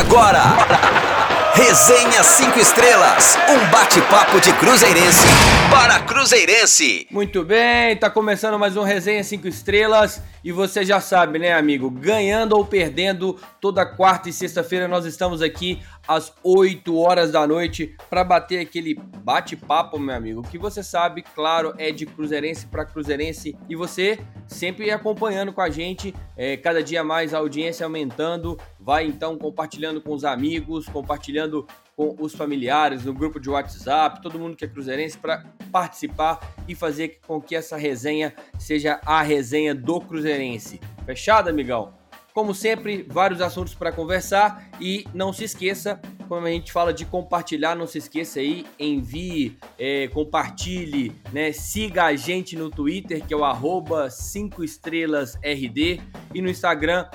Agora, Resenha 5 Estrelas, um bate-papo de Cruzeirense para Cruzeirense. Muito bem, tá começando mais um Resenha 5 Estrelas e você já sabe, né, amigo? Ganhando ou perdendo, toda quarta e sexta-feira nós estamos aqui às 8 horas da noite para bater aquele bate-papo, meu amigo. Que você sabe, claro, é de Cruzeirense para Cruzeirense e você sempre acompanhando com a gente, é, cada dia mais a audiência aumentando. Vai então compartilhando com os amigos, compartilhando com os familiares, no grupo de WhatsApp, todo mundo que é cruzeirense para participar e fazer com que essa resenha seja a resenha do cruzeirense. Fechado, amigão? Como sempre, vários assuntos para conversar e não se esqueça, quando a gente fala de compartilhar, não se esqueça aí, envie, é, compartilhe, né? Siga a gente no Twitter, que é o arroba 5 estrelas RD, e no Instagram,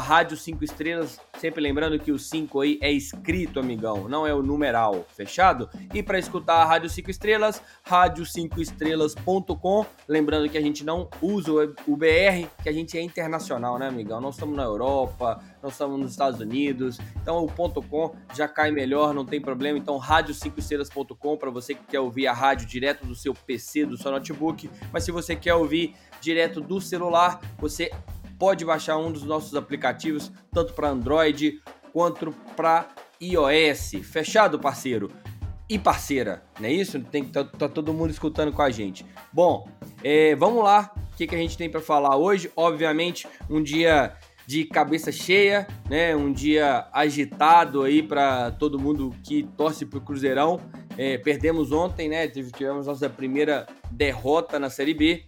rádio 5 estrelas. Sempre lembrando que o 5 aí é escrito, amigão, não é o numeral, fechado? E para escutar a Rádio 5 Estrelas, rádio5estrelas.com. Lembrando que a gente não usa o BR, que a gente é internacional, né, amigão? Nós estamos na Europa, nós estamos nos Estados Unidos, então o ponto .com já cai melhor, não tem problema. Então, rádio5estrelas.com para você que quer ouvir a rádio direto do seu PC, do seu notebook. Mas se você quer ouvir direto do celular, você pode baixar um dos nossos aplicativos, tanto para Android quanto para iOS. Fechado, parceiro? E parceira, não é isso? Tem tá, tá todo mundo escutando com a gente. Bom, é, vamos lá. O que, que a gente tem para falar hoje? Obviamente, um dia de cabeça cheia, né? Um dia agitado aí para todo mundo que torce pro Cruzeirão. É, perdemos ontem, né? Tivemos nossa primeira derrota na Série B.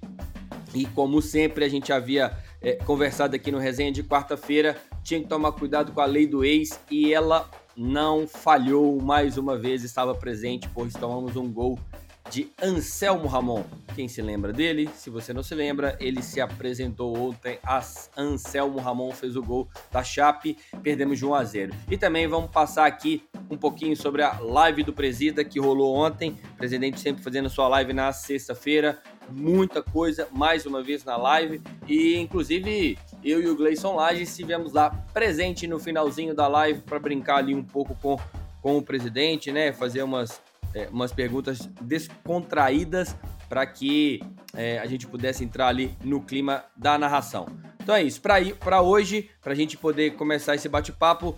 E como sempre a gente havia é, conversado aqui no resenha de quarta-feira, tinha que tomar cuidado com a lei do ex e ela não falhou mais uma vez, estava presente, pois tomamos um gol de Anselmo Ramon. Quem se lembra dele? Se você não se lembra, ele se apresentou ontem. Anselmo Ramon fez o gol da Chape, perdemos de 1 a 0. E também vamos passar aqui um pouquinho sobre a live do Presida que rolou ontem. O presidente sempre fazendo sua live na sexta-feira. Muita coisa, mais uma vez na live. E inclusive eu e o Gleison Laje estivemos lá presente no finalzinho da live para brincar ali um pouco com, com o presidente, né? Fazer umas é, umas perguntas descontraídas para que é, a gente pudesse entrar ali no clima da narração. Então é isso. Para hoje, para a gente poder começar esse bate-papo,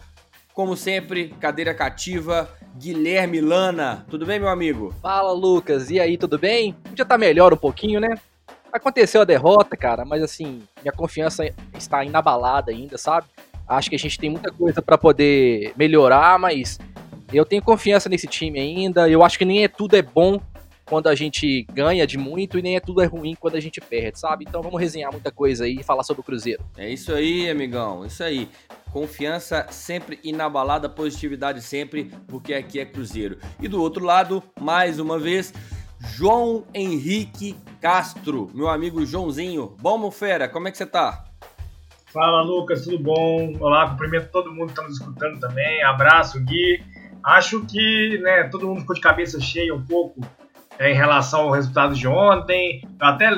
como sempre, cadeira cativa, Guilherme Lana. Tudo bem, meu amigo? Fala, Lucas. E aí, tudo bem? Já tá melhor um pouquinho, né? Aconteceu a derrota, cara, mas assim, minha confiança está inabalada ainda, sabe? Acho que a gente tem muita coisa para poder melhorar, mas eu tenho confiança nesse time ainda. Eu acho que nem é tudo é bom quando a gente ganha de muito e nem é tudo é ruim quando a gente perde, sabe? Então vamos resenhar muita coisa aí e falar sobre o Cruzeiro. É isso aí, amigão. Isso aí. Confiança sempre inabalada, positividade sempre, porque aqui é Cruzeiro. E do outro lado, mais uma vez, João Henrique Castro, meu amigo Joãozinho. Bom, fera, como é que você tá? Fala, Lucas, tudo bom? Olá, cumprimento todo mundo que está nos escutando também. Abraço, Gui. Acho que né, todo mundo ficou de cabeça cheia um pouco é, em relação ao resultado de ontem. Eu até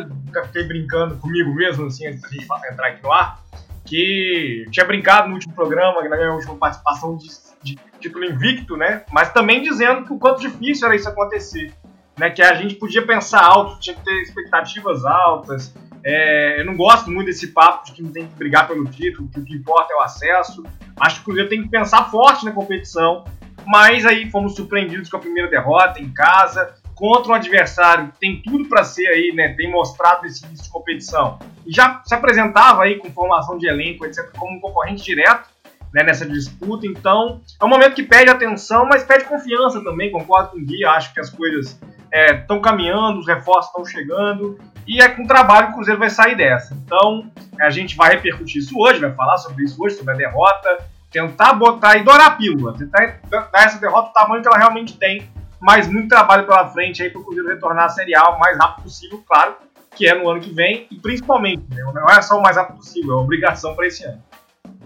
fiquei brincando comigo mesmo, assim, antes de entrar aqui no ar, que tinha brincado no último programa, na minha última participação de, de título invicto, né? Mas também dizendo que o quanto difícil era isso acontecer. Né, que a gente podia pensar alto, tinha que ter expectativas altas. É, eu não gosto muito desse papo de que não tem que brigar pelo título, que o que importa é o acesso. Acho que o Cruzeiro tem que pensar forte na competição, mas aí fomos surpreendidos com a primeira derrota em casa, contra um adversário que tem tudo para ser aí, né, tem mostrado esse início de competição. E já se apresentava aí com formação de elenco, etc, como um concorrente direto, né, nessa disputa. Então, é um momento que pede atenção, mas pede confiança também, concordo com o Gui, acho que as coisas estão é, caminhando, os reforços estão chegando, e é com trabalho que o Cruzeiro vai sair dessa. Então, a gente vai repercutir isso hoje, vai falar sobre isso hoje, sobre a derrota, tentar botar e dourar a pílula, tentar dar essa derrota o tamanho que ela realmente tem, mas muito trabalho pela frente aí para o Cruzeiro retornar à Série A o mais rápido possível, claro, que é no ano que vem, e principalmente, né, não é só o mais rápido possível, é uma obrigação para esse ano.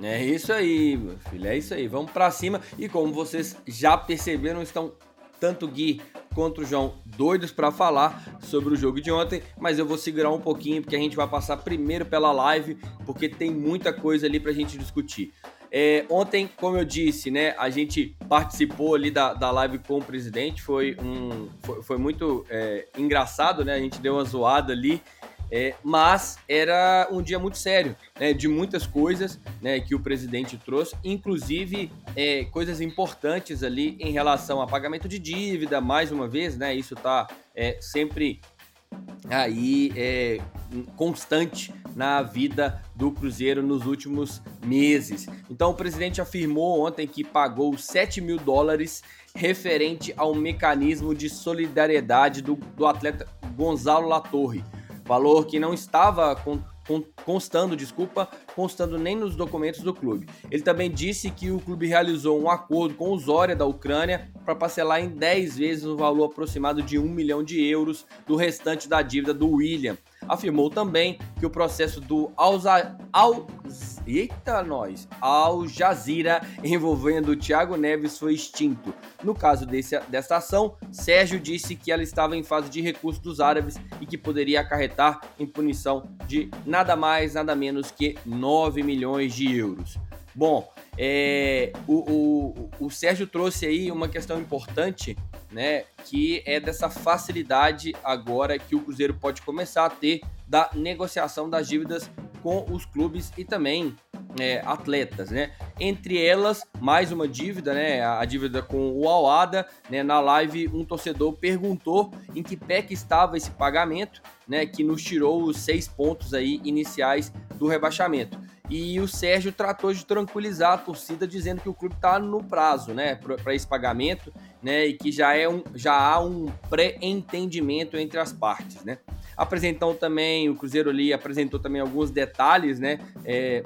É isso aí, meu filho, é isso aí. Vamos para cima. E como vocês já perceberam, estão tanto Gui quanto o João doidos para falar sobre o jogo de ontem, mas eu vou segurar um pouquinho porque a gente vai passar primeiro pela live, porque tem muita coisa ali para a gente discutir. É, ontem, como eu disse, né, a gente participou ali da, da live com o presidente, foi, um, foi, foi muito é, engraçado, né? A gente deu uma zoada ali. É, mas era um dia muito sério, né, de muitas coisas né, que o presidente trouxe, inclusive é, coisas importantes ali em relação a pagamento de dívida, mais uma vez, né, isso está é, sempre aí é, constante na vida do Cruzeiro nos últimos meses. Então o presidente afirmou ontem que pagou 7 mil dólares referente ao mecanismo de solidariedade do, do atleta Gonzalo Latorre, valor que não estava constando, desculpa, constando nem nos documentos do clube. Ele também disse que o clube realizou um acordo com o Zória da Ucrânia para parcelar em 10 vezes o valor aproximado de 1 milhão de euros do restante da dívida do William. Afirmou também que o processo do Alza, Al, eita nós, Al Jazeera envolvendo o Thiago Neves foi extinto. No caso desse, dessa ação, Sérgio disse que ela estava em fase de recurso dos árabes e que poderia acarretar em punição de nada mais, nada menos que 9 milhões de euros. Bom, é, o, o, o Sérgio trouxe aí uma questão importante, né? Que é dessa facilidade agora que o Cruzeiro pode começar a ter da negociação das dívidas com os clubes e também é, atletas, né? Entre elas, mais uma dívida, né? A, dívida com o Alada, né? Na live, um torcedor perguntou em que pé que estava esse pagamento, né? Que nos tirou os seis pontos aí iniciais do rebaixamento. E o Sérgio tratou de tranquilizar a torcida, dizendo que o clube está no prazo, né, para esse pagamento, né, e que já, é um, já há um pré-entendimento entre as partes, né. Apresentou também, o Cruzeiro ali apresentou também alguns detalhes, né, é,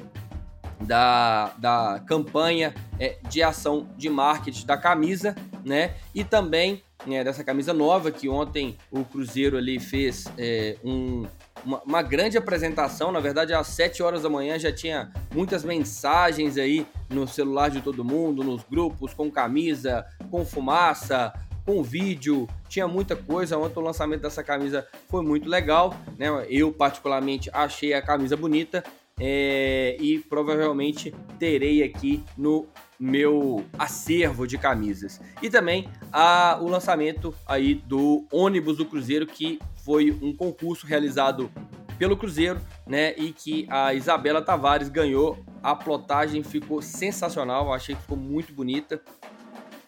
da, da campanha é, de ação de marketing da camisa, né, e também né, dessa camisa nova que ontem o Cruzeiro ali fez é, um uma, uma, grande apresentação. Na verdade, às 7 horas da manhã já tinha muitas mensagens aí no celular de todo mundo, nos grupos, com camisa, com fumaça, com vídeo. Tinha muita coisa. Ontem o lançamento dessa camisa foi muito legal. Né? Eu, particularmente, achei a camisa bonita. É, e provavelmente terei aqui no meu acervo de camisas. E também a, o lançamento aí do ônibus do Cruzeiro que foi um concurso realizado pelo Cruzeiro, né? E que a Isabela Tavares ganhou. A plotagem ficou sensacional, achei que ficou muito bonita.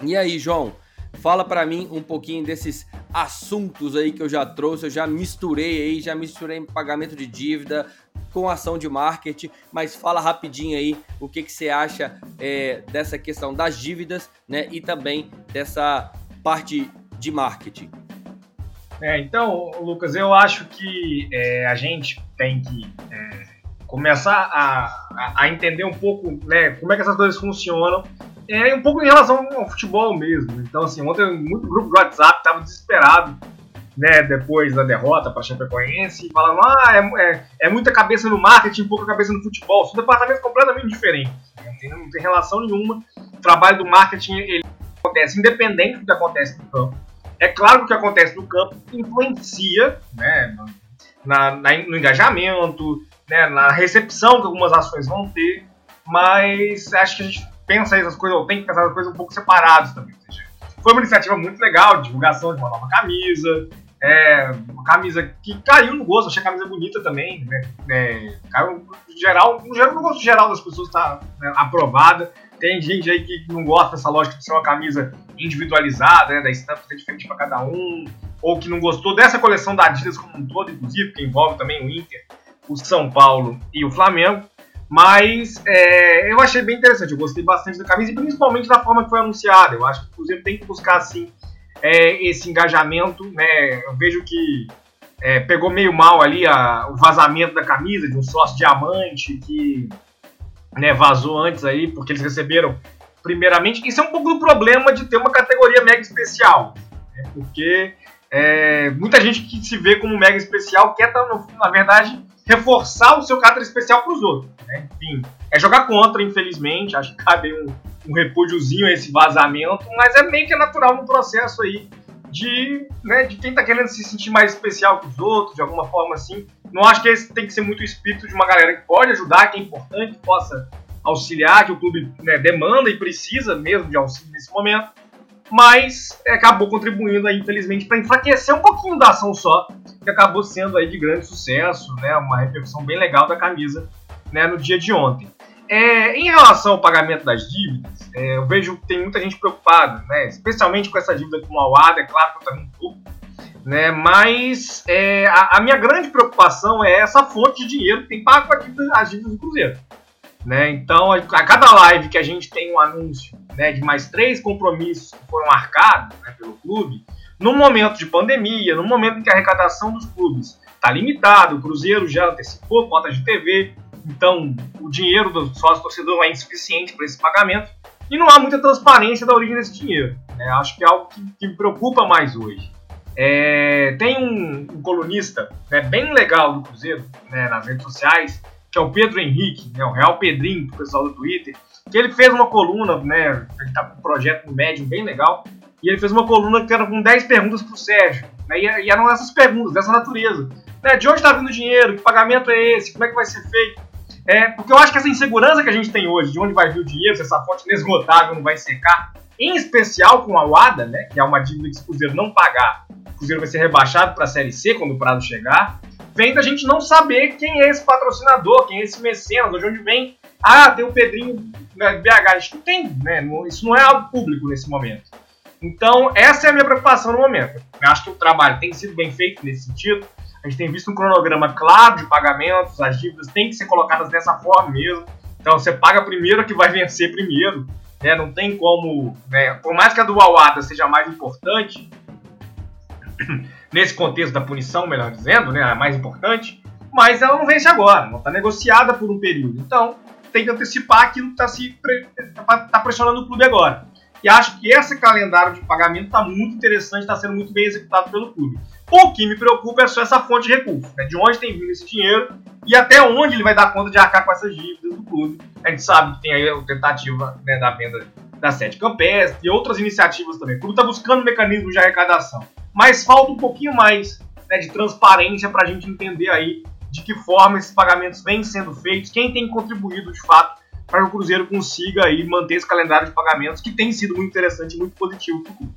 E aí, João, fala para mim um pouquinho desses assuntos aí que eu já trouxe, eu já misturei aí, já misturei pagamento de dívida com ação de marketing, mas fala rapidinho aí o que, que você acha é, dessa questão das dívidas, né? E também dessa parte de marketing. É, então, Lucas, eu acho que é, a gente tem que é, começar a, a, entender um pouco né, como é que essas coisas funcionam. É um pouco em relação ao futebol mesmo. Então, assim, ontem muito grupo do WhatsApp estava desesperado né, depois da derrota para Chapecoense, falando: ah, é, é, é, muita cabeça no marketing, pouca cabeça no futebol. São departamentos completamente diferentes. Né? Não, tem, não tem relação nenhuma. O trabalho do marketing ele acontece independente do que acontece no campo. É claro que o que acontece no campo influencia né, na, na, no engajamento, né, na recepção que algumas ações vão ter, mas acho que a gente pensa essas coisas, ou tem que pensar essas coisas um pouco separadas também. Foi uma iniciativa muito legal, divulgação de uma nova camisa, é, uma camisa que caiu no gosto, achei a camisa bonita também, né? É, caiu, no geral, no geral, no gosto geral das pessoas está né, aprovada. Tem gente aí que não gosta dessa lógica de ser uma camisa individualizada, né, da estampa ser diferente para cada um, ou que não gostou dessa coleção da Adidas como um todo, inclusive, que envolve também o Inter, o São Paulo e o Flamengo. Mas é, eu achei bem interessante, eu gostei bastante da camisa e principalmente da forma que foi anunciada. Eu acho que o Cruzeiro tem que buscar assim é, esse engajamento. Né? Eu vejo que é, pegou meio mal ali a, o vazamento da camisa de um sócio diamante que né, vazou antes aí, porque eles receberam primeiramente. Isso é um pouco do problema de ter uma categoria mega especial, né, porque é, muita gente que se vê como mega especial quer, tá na verdade, reforçar o seu caráter especial para os outros. Né? Enfim, é jogar contra, infelizmente. Acho que cabe um, um repúdiozinho a esse vazamento, mas é meio que natural no processo aí de, né, de quem está querendo se sentir mais especial que os outros, de alguma forma assim. Não acho que esse tem que ser muito o espírito de uma galera que pode ajudar, que é importante, que possa auxiliar que o clube né, demanda e precisa mesmo de auxílio nesse momento, mas é, acabou contribuindo aí, infelizmente, para enfraquecer um pouquinho da ação só, que acabou sendo aí de grande sucesso, né, uma repercussão bem legal da camisa né, no dia de ontem. É, em relação ao pagamento das dívidas, é, eu vejo que tem muita gente preocupada, né, especialmente com essa dívida com o Awada, é claro que eu também estou, né, mas é, a, a, minha grande preocupação é essa fonte de dinheiro que tem pago as dívidas do Cruzeiro. Né? Então, a, a, cada live que a gente tem um anúncio né, de mais três compromissos que foram marcados né, pelo clube, no momento de pandemia, no momento em que a arrecadação dos clubes está limitada, o Cruzeiro já antecipou cotas de TV, então o dinheiro do sócio torcedor é insuficiente para esse pagamento e não há muita transparência da origem desse dinheiro. Né? Acho que é algo que, que me preocupa mais hoje. É, tem um, um colunista né, bem legal do Cruzeiro né, nas redes sociais que é o Pedro Henrique, né, o Real Pedrinho, pro pessoal do Twitter, que ele fez uma coluna, né, ele tá com um projeto no Medium bem legal, e ele fez uma coluna que era com 10 perguntas pro Sérgio, né, e, eram essas perguntas, dessa natureza. Né, de onde está vindo o dinheiro? Que pagamento é esse? Como é que vai ser feito? É, porque eu acho que essa insegurança que a gente tem hoje, de onde vai vir o dinheiro, se essa fonte inesgotável não vai secar, em especial com a UADA, né, que é uma dívida que se o Cruzeiro não pagar, o Cruzeiro vai ser rebaixado para a Série C quando o prazo chegar, vem da gente não saber quem é esse patrocinador, quem é esse mecenas, de onde vem. Ah, tem o Pedrinho né, BH. A gente não tem, né? Isso não é algo público nesse momento. Então, essa é a minha preocupação no momento. Eu acho que o trabalho tem sido bem feito nesse sentido. A gente tem visto um cronograma claro de pagamentos, as dívidas têm que ser colocadas dessa forma mesmo. Então, você paga primeiro que vai vencer primeiro. Né? Não tem como. Né? Por mais que a do Awada seja mais importante, nesse contexto da punição, melhor dizendo, né, a mais importante, mas ela não vence agora, não está negociada por um período. Então, tem que antecipar aquilo que está se tá, tá pressionando o clube agora. E acho que esse calendário de pagamento está muito interessante, está sendo muito bem executado pelo clube. O que me preocupa é só essa fonte de recurso, né? de onde tem vindo esse dinheiro e até onde ele vai dar conta de arcar com essas dívidas do clube. A gente sabe que tem aí a tentativa né, da venda da sede campestre e outras iniciativas também. O clube está buscando mecanismos de arrecadação mas falta um pouquinho mais né, de transparência para a gente entender aí de que forma esses pagamentos vêm sendo feitos, quem tem contribuído de fato para que o Cruzeiro consiga aí manter esse calendário de pagamentos que tem sido muito interessante e muito positivo para o clube.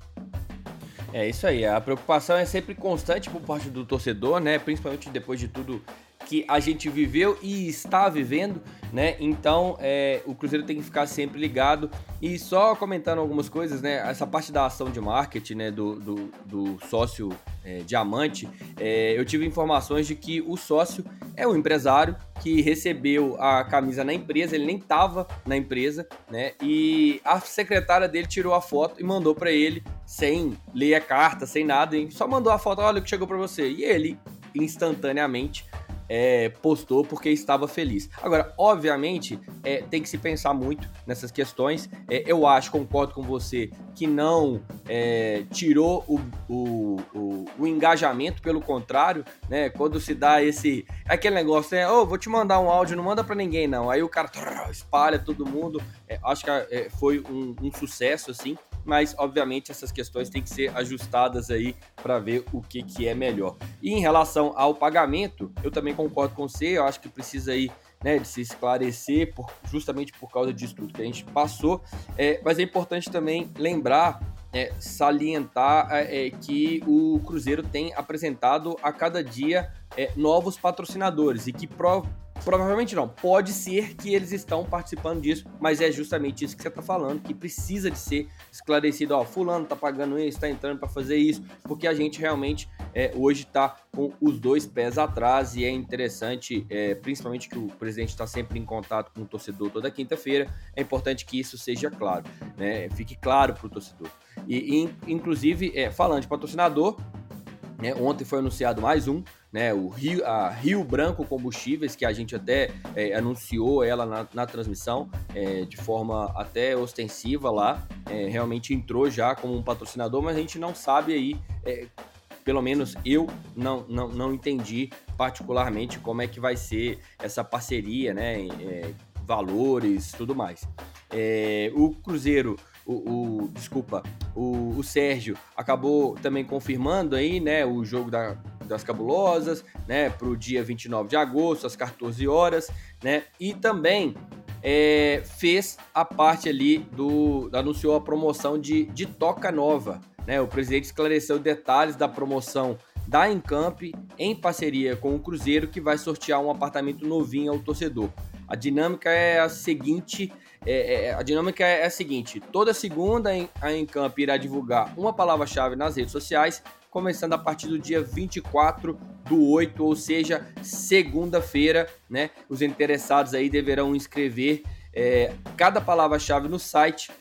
É isso aí, a preocupação é sempre constante por parte do torcedor, né? Principalmente depois de tudo que a gente viveu e está vivendo, né? Então é, o Cruzeiro tem que ficar sempre ligado. E só comentando algumas coisas, né? Essa parte da ação de marketing, né? Do, do, do sócio é, diamante, é, eu tive informações de que o sócio é o empresário que recebeu a camisa na empresa, ele nem estava na empresa, né? E a secretária dele tirou a foto e mandou para ele sem ler a carta, sem nada, e só mandou a foto, olha o que chegou para você. E ele instantaneamente é, postou porque estava feliz. Agora, obviamente, é, tem que se pensar muito nessas questões. É, eu acho, concordo com você, que não é, tirou o, o, o, o, engajamento, pelo contrário, né? Quando se dá esse. aquele negócio, né? Oh, vou te mandar um áudio, não manda para ninguém, não. Aí o cara espalha todo mundo. É, acho que é, foi um, um sucesso, assim mas obviamente essas questões têm que ser ajustadas aí para ver o que, que é melhor. E em relação ao pagamento, eu também concordo com você, eu acho que precisa aí né, de se esclarecer por, justamente por causa disso tudo que a gente passou, é, mas é importante também lembrar é, salientar é, é que o Cruzeiro tem apresentado a cada dia é, novos patrocinadores e que pro, Provavelmente não. Pode ser que eles estão participando disso, mas é justamente isso que você está falando, que precisa de ser esclarecido. Ó, fulano tá pagando isso, tá entrando para fazer isso, porque a gente realmente é, hoje está com os dois pés atrás e é interessante, é, principalmente que o presidente está sempre em contato com o torcedor toda quinta-feira. É importante que isso seja claro, né? Fique claro para o torcedor. E, e inclusive, é, falando de patrocinador, né, ontem foi anunciado mais um né, o Rio, a Rio Branco Combustíveis, que a gente até é, anunciou ela na, na transmissão é, de forma até ostensiva lá, é, realmente entrou já como um patrocinador, mas a gente não sabe aí, é, pelo menos eu não, não, não entendi particularmente como é que vai ser essa parceria, né, é, valores, tudo mais. É, o Cruzeiro o, o, desculpa, o, o, Sérgio acabou também confirmando aí, né, o jogo da, das cabulosas, né, para o dia 29 de agosto, às 14 horas, né, e também é, fez a parte ali do. anunciou a promoção de, de Toca Nova. Né? O presidente esclareceu detalhes da promoção da Encamp em parceria com o Cruzeiro, que vai sortear um apartamento novinho ao torcedor. A dinâmica é a seguinte: é, é, a dinâmica é a seguinte: toda segunda a Encamp irá divulgar uma palavra-chave nas redes sociais, começando a partir do dia 24 do 8, ou seja, segunda-feira, né? Os interessados aí deverão inscrever é, cada palavra-chave no site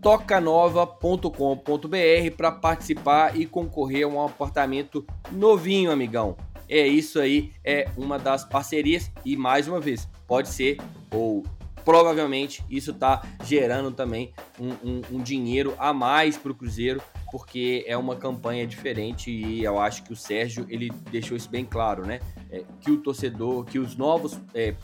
tocanova.com.br para participar e concorrer a um apartamento novinho, amigão. É isso aí, é uma das parcerias e mais uma vez, pode ser ou provavelmente isso está gerando também um, um, um, dinheiro a mais para o Cruzeiro, porque é uma campanha diferente e eu acho que o Sérgio ele deixou isso bem claro, né? É, que o torcedor, que os novos é,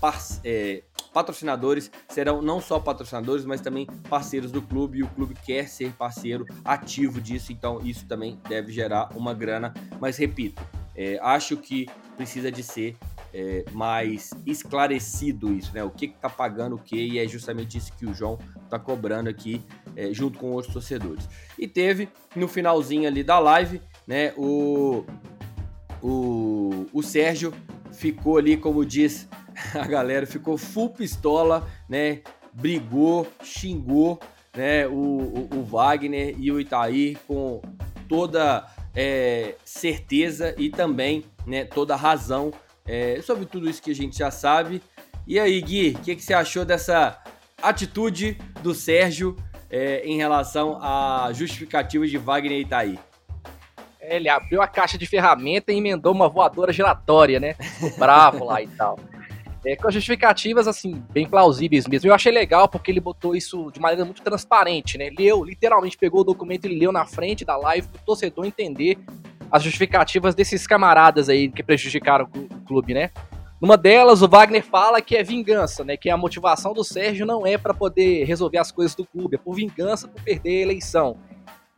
é, patrocinadores serão não só patrocinadores, mas também parceiros do clube e o clube quer ser parceiro ativo disso, então isso também deve gerar uma grana. Mas repito, é, acho que precisa de ser é, mais esclarecido isso, né? O que está pagando o que, e é justamente isso que o João está cobrando aqui, é, junto com outros torcedores. E teve no finalzinho ali da live, né? O, o, o Sérgio ficou ali, como diz a galera, ficou full pistola, né? Brigou, xingou, né? O, o, o Wagner e o Itaí com toda é, certeza e também né, toda razão é, sobre tudo isso que a gente já sabe. E aí, Gui, o que, que, você achou dessa atitude do Sérgio é, em relação à justificativa de Wagner e Itaí? Ele abriu a caixa de ferramenta e emendou uma voadora giratória, né? Bravo lá e tal. É, com justificativas, assim, bem plausíveis mesmo. Eu achei legal porque ele botou isso de maneira muito transparente, né? Leu, literalmente pegou o documento e leu na frente da live para o torcedor entender as justificativas desses camaradas aí que prejudicaram o clube, né? Numa delas, o Wagner fala que é vingança, né? Que a motivação do Sérgio não é para poder resolver as coisas do clube, é por vingança por perder a eleição.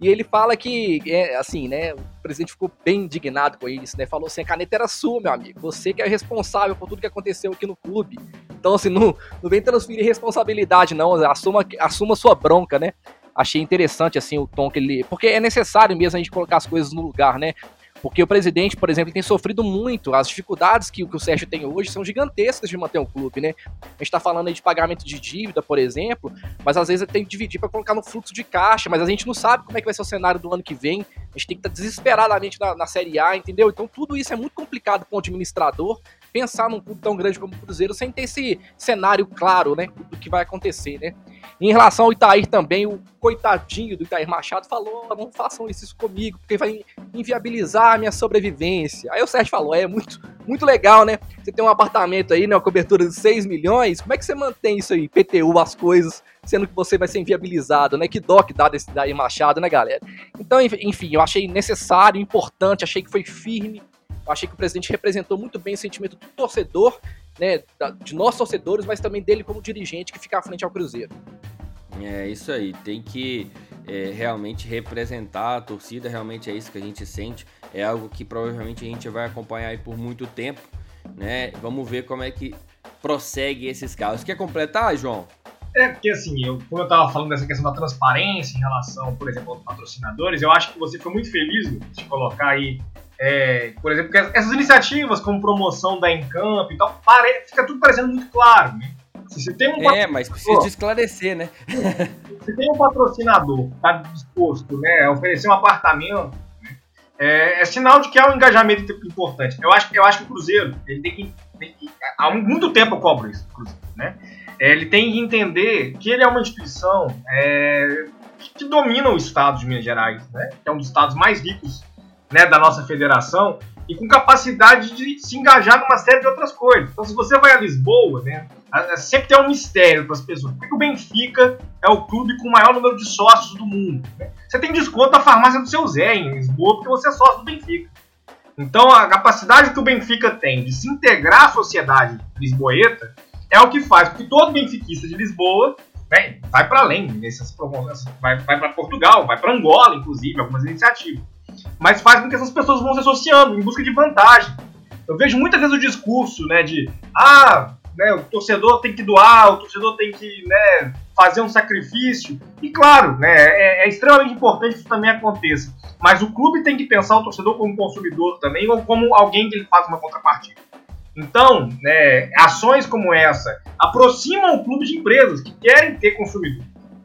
E ele fala que, é, assim, né? O presidente ficou bem indignado com isso, né? Falou assim: a caneta era sua, meu amigo. Você que é responsável por tudo que aconteceu aqui no clube. Então, assim, não, não vem transferir responsabilidade, não. Assuma, assuma sua bronca, né? Achei interessante assim o tom que ele. Porque é necessário mesmo a gente colocar as coisas no lugar, né? Porque o presidente, por exemplo, tem sofrido muito. As dificuldades que, que o Sérgio tem hoje são gigantescas de manter o clube, né? A gente está falando aí de pagamento de dívida, por exemplo, mas às vezes tem que dividir para colocar no fluxo de caixa, mas a gente não sabe como é que vai ser o cenário do ano que vem. A gente tem que estar tá desesperadamente na, na Série A, entendeu? Então tudo isso é muito complicado para o administrador pensar num clube tão grande como o Cruzeiro sem ter esse cenário claro, né? Do que vai acontecer, né? Em relação ao Itair também, o coitadinho do Itair Machado falou: não façam isso comigo, porque vai inviabilizar a minha sobrevivência. Aí o Sérgio falou: é muito, muito legal, né? Você tem um apartamento aí, né? Uma cobertura de 6 milhões, como é que você mantém isso aí, PTU, as coisas, sendo que você vai ser inviabilizado, né? Que dó que dá desse Itair Machado, né, galera? Então, enfim, eu achei necessário, importante, achei que foi firme. Eu achei que o presidente representou muito bem o sentimento do torcedor né, de nós torcedores, mas também dele como dirigente que fica à frente ao Cruzeiro. É isso aí, tem que é, realmente representar a torcida, realmente é isso que a gente sente, é algo que provavelmente a gente vai acompanhar aí por muito tempo, né? Vamos ver como é que prossegue esses casos. Quer completar, João? É, porque assim, eu, como eu estava falando dessa questão da transparência em relação, por exemplo, aos patrocinadores, eu acho que você foi muito feliz de colocar aí é, por exemplo, essas iniciativas como promoção da Encamp e tal, pare, fica tudo parecendo muito claro, né? Se você tem um é, mas precisa esclarecer, né? se tem um patrocinador que está disposto né, a oferecer um apartamento, né, é, é, sinal de que há um engajamento importante. Eu acho, eu acho que o Cruzeiro, ele tem que, tem que há muito tempo eu cobro isso, Cruzeiro, né? É, ele tem que entender que ele é uma instituição é, que domina o estado de Minas Gerais, né? Que é um dos estados mais ricos né, da nossa federação e com capacidade de se engajar numa série de outras coisas. Então, se você vai a Lisboa, né, sempre tem um mistério para as pessoas. Por que o Benfica é o clube com o maior número de sócios do mundo? Né? Você tem desconto na farmácia do seu Zé em Lisboa porque você é sócio do Benfica. Então, a capacidade que o Benfica tem de se integrar à sociedade lisboeta é o que faz com que todo benfiquista de Lisboa né, vai para além nessas vai, vai para Portugal, vai para Angola, inclusive, algumas iniciativas mas faz com que essas pessoas vão se associando em busca de vantagem. Eu vejo muitas vezes o discurso, né, de ah, né, o torcedor tem que doar, o torcedor tem que né, fazer um sacrifício. E claro, né, é, é, extremamente importante que isso também aconteça. Mas o clube tem que pensar o torcedor como consumidor também, ou como alguém que ele faz uma contrapartida. Então, né, ações como essa aproximam o clube de empresas que querem ter consumidor.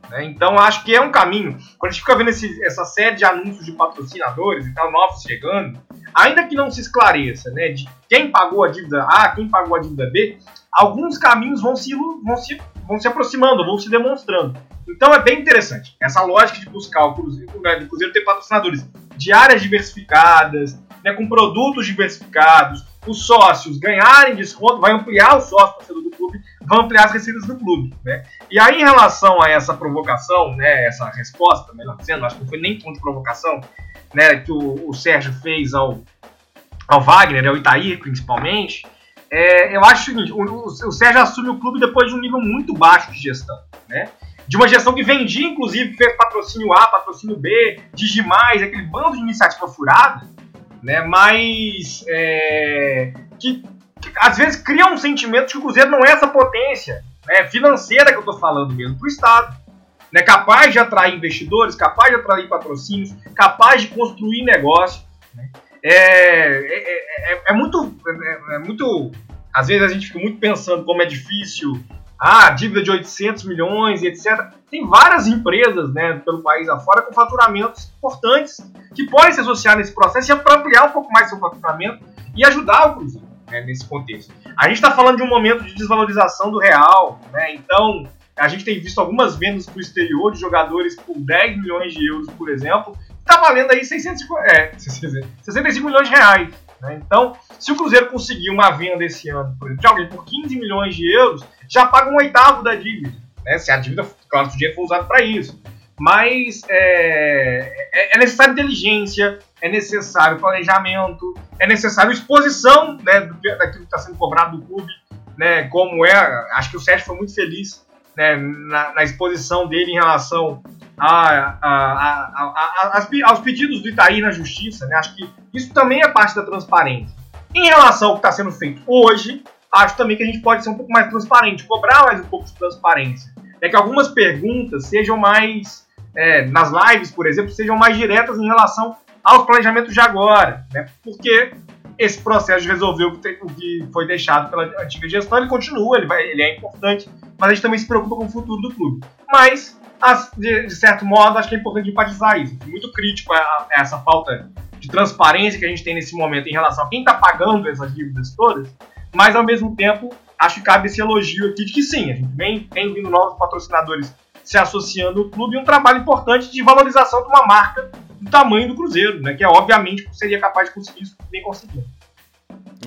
Né? Então, acho que é um caminho. Quando a gente fica vendo esse, essa série de anúncios de patrocinadores e tal, novos chegando, ainda que não se esclareça né, de quem pagou a dívida A, quem pagou a dívida B, alguns caminhos vão se, vão se, vão se aproximando, vão se demonstrando. Então é bem interessante essa lógica de buscar o Cruzeiro, né, de Cruzeiro ter patrocinadores de áreas diversificadas, né, com produtos diversificados, os sócios ganharem desconto, vai ampliar o sócio do vai ampliar as receitas do clube. Né? E aí, em relação a essa provocação, né, essa resposta, melhor dizendo, acho que não foi nem contra provocação, né, que o, o Sérgio fez ao, ao Wagner, ao Itaí principalmente, é, eu acho o seguinte, o, o, o, Sérgio assume o clube depois de um nível muito baixo de gestão, né? De uma gestão que vendia, inclusive, fez patrocínio A, patrocínio B, Digimais, aquele bando de iniciativa furada, né? Mas é, que, que, às vezes cria um sentimento de que o Cruzeiro não é essa potência né, financeira que eu estou falando mesmo para o Estado. Né, capaz de atrair investidores, capaz de atrair patrocínios, capaz de construir negócio. Né? É, é, é, é, muito, é, é, muito. Às vezes a gente fica muito pensando como é difícil. Ah, dívida de 800 milhões e etc. Tem várias empresas né, pelo país afora com faturamentos importantes que podem se associar nesse processo para ampliar um pouco mais seu faturamento e ajudar o Cruzeiro né, nesse contexto. A gente está falando de um momento de desvalorização do real, né, então a gente tem visto algumas vendas para o exterior de jogadores por 10 milhões de euros, por exemplo, está valendo aí 650, é, 65 milhões de reais. Né? Então, se o Cruzeiro conseguir uma venda esse ano, por exemplo, de alguém por 15 milhões de euros, já paga um oitavo da dívida. Né? Se a dívida, claro, se o dinheiro for usado para isso. Mas é, é, é necessário inteligência, é necessário planejamento, é necessário exposição né, daquilo que está sendo cobrado do clube, né, como é. Acho que o Sérgio foi muito feliz né, na, na, exposição dele em relação a, a, a, aos pedidos do Itaí na justiça. Né, acho que isso também é parte da transparência. Em relação ao que está sendo feito hoje, acho também que a gente pode ser um pouco mais transparente, cobrar mais um pouco de transparência. É que algumas perguntas sejam mais, é, nas lives, por exemplo, sejam mais diretas em relação aos planejamentos de agora, né? Porque esse processo de resolver o que foi deixado pela antiga gestão, ele continua, ele, vai, ele é importante, mas a gente também se preocupa com o futuro do clube. Mas, de, certo modo, acho que é importante enfatizar isso. Muito crítico a, essa falta de transparência que a gente tem nesse momento em relação a quem está pagando essas dívidas todas, mas ao mesmo tempo acho que cabe esse elogio aqui de que sim, a gente vem, vindo novos patrocinadores se associando ao clube e um trabalho importante de valorização de uma marca do tamanho do Cruzeiro, né? Que é obviamente seria capaz de conseguir isso bem conseguindo.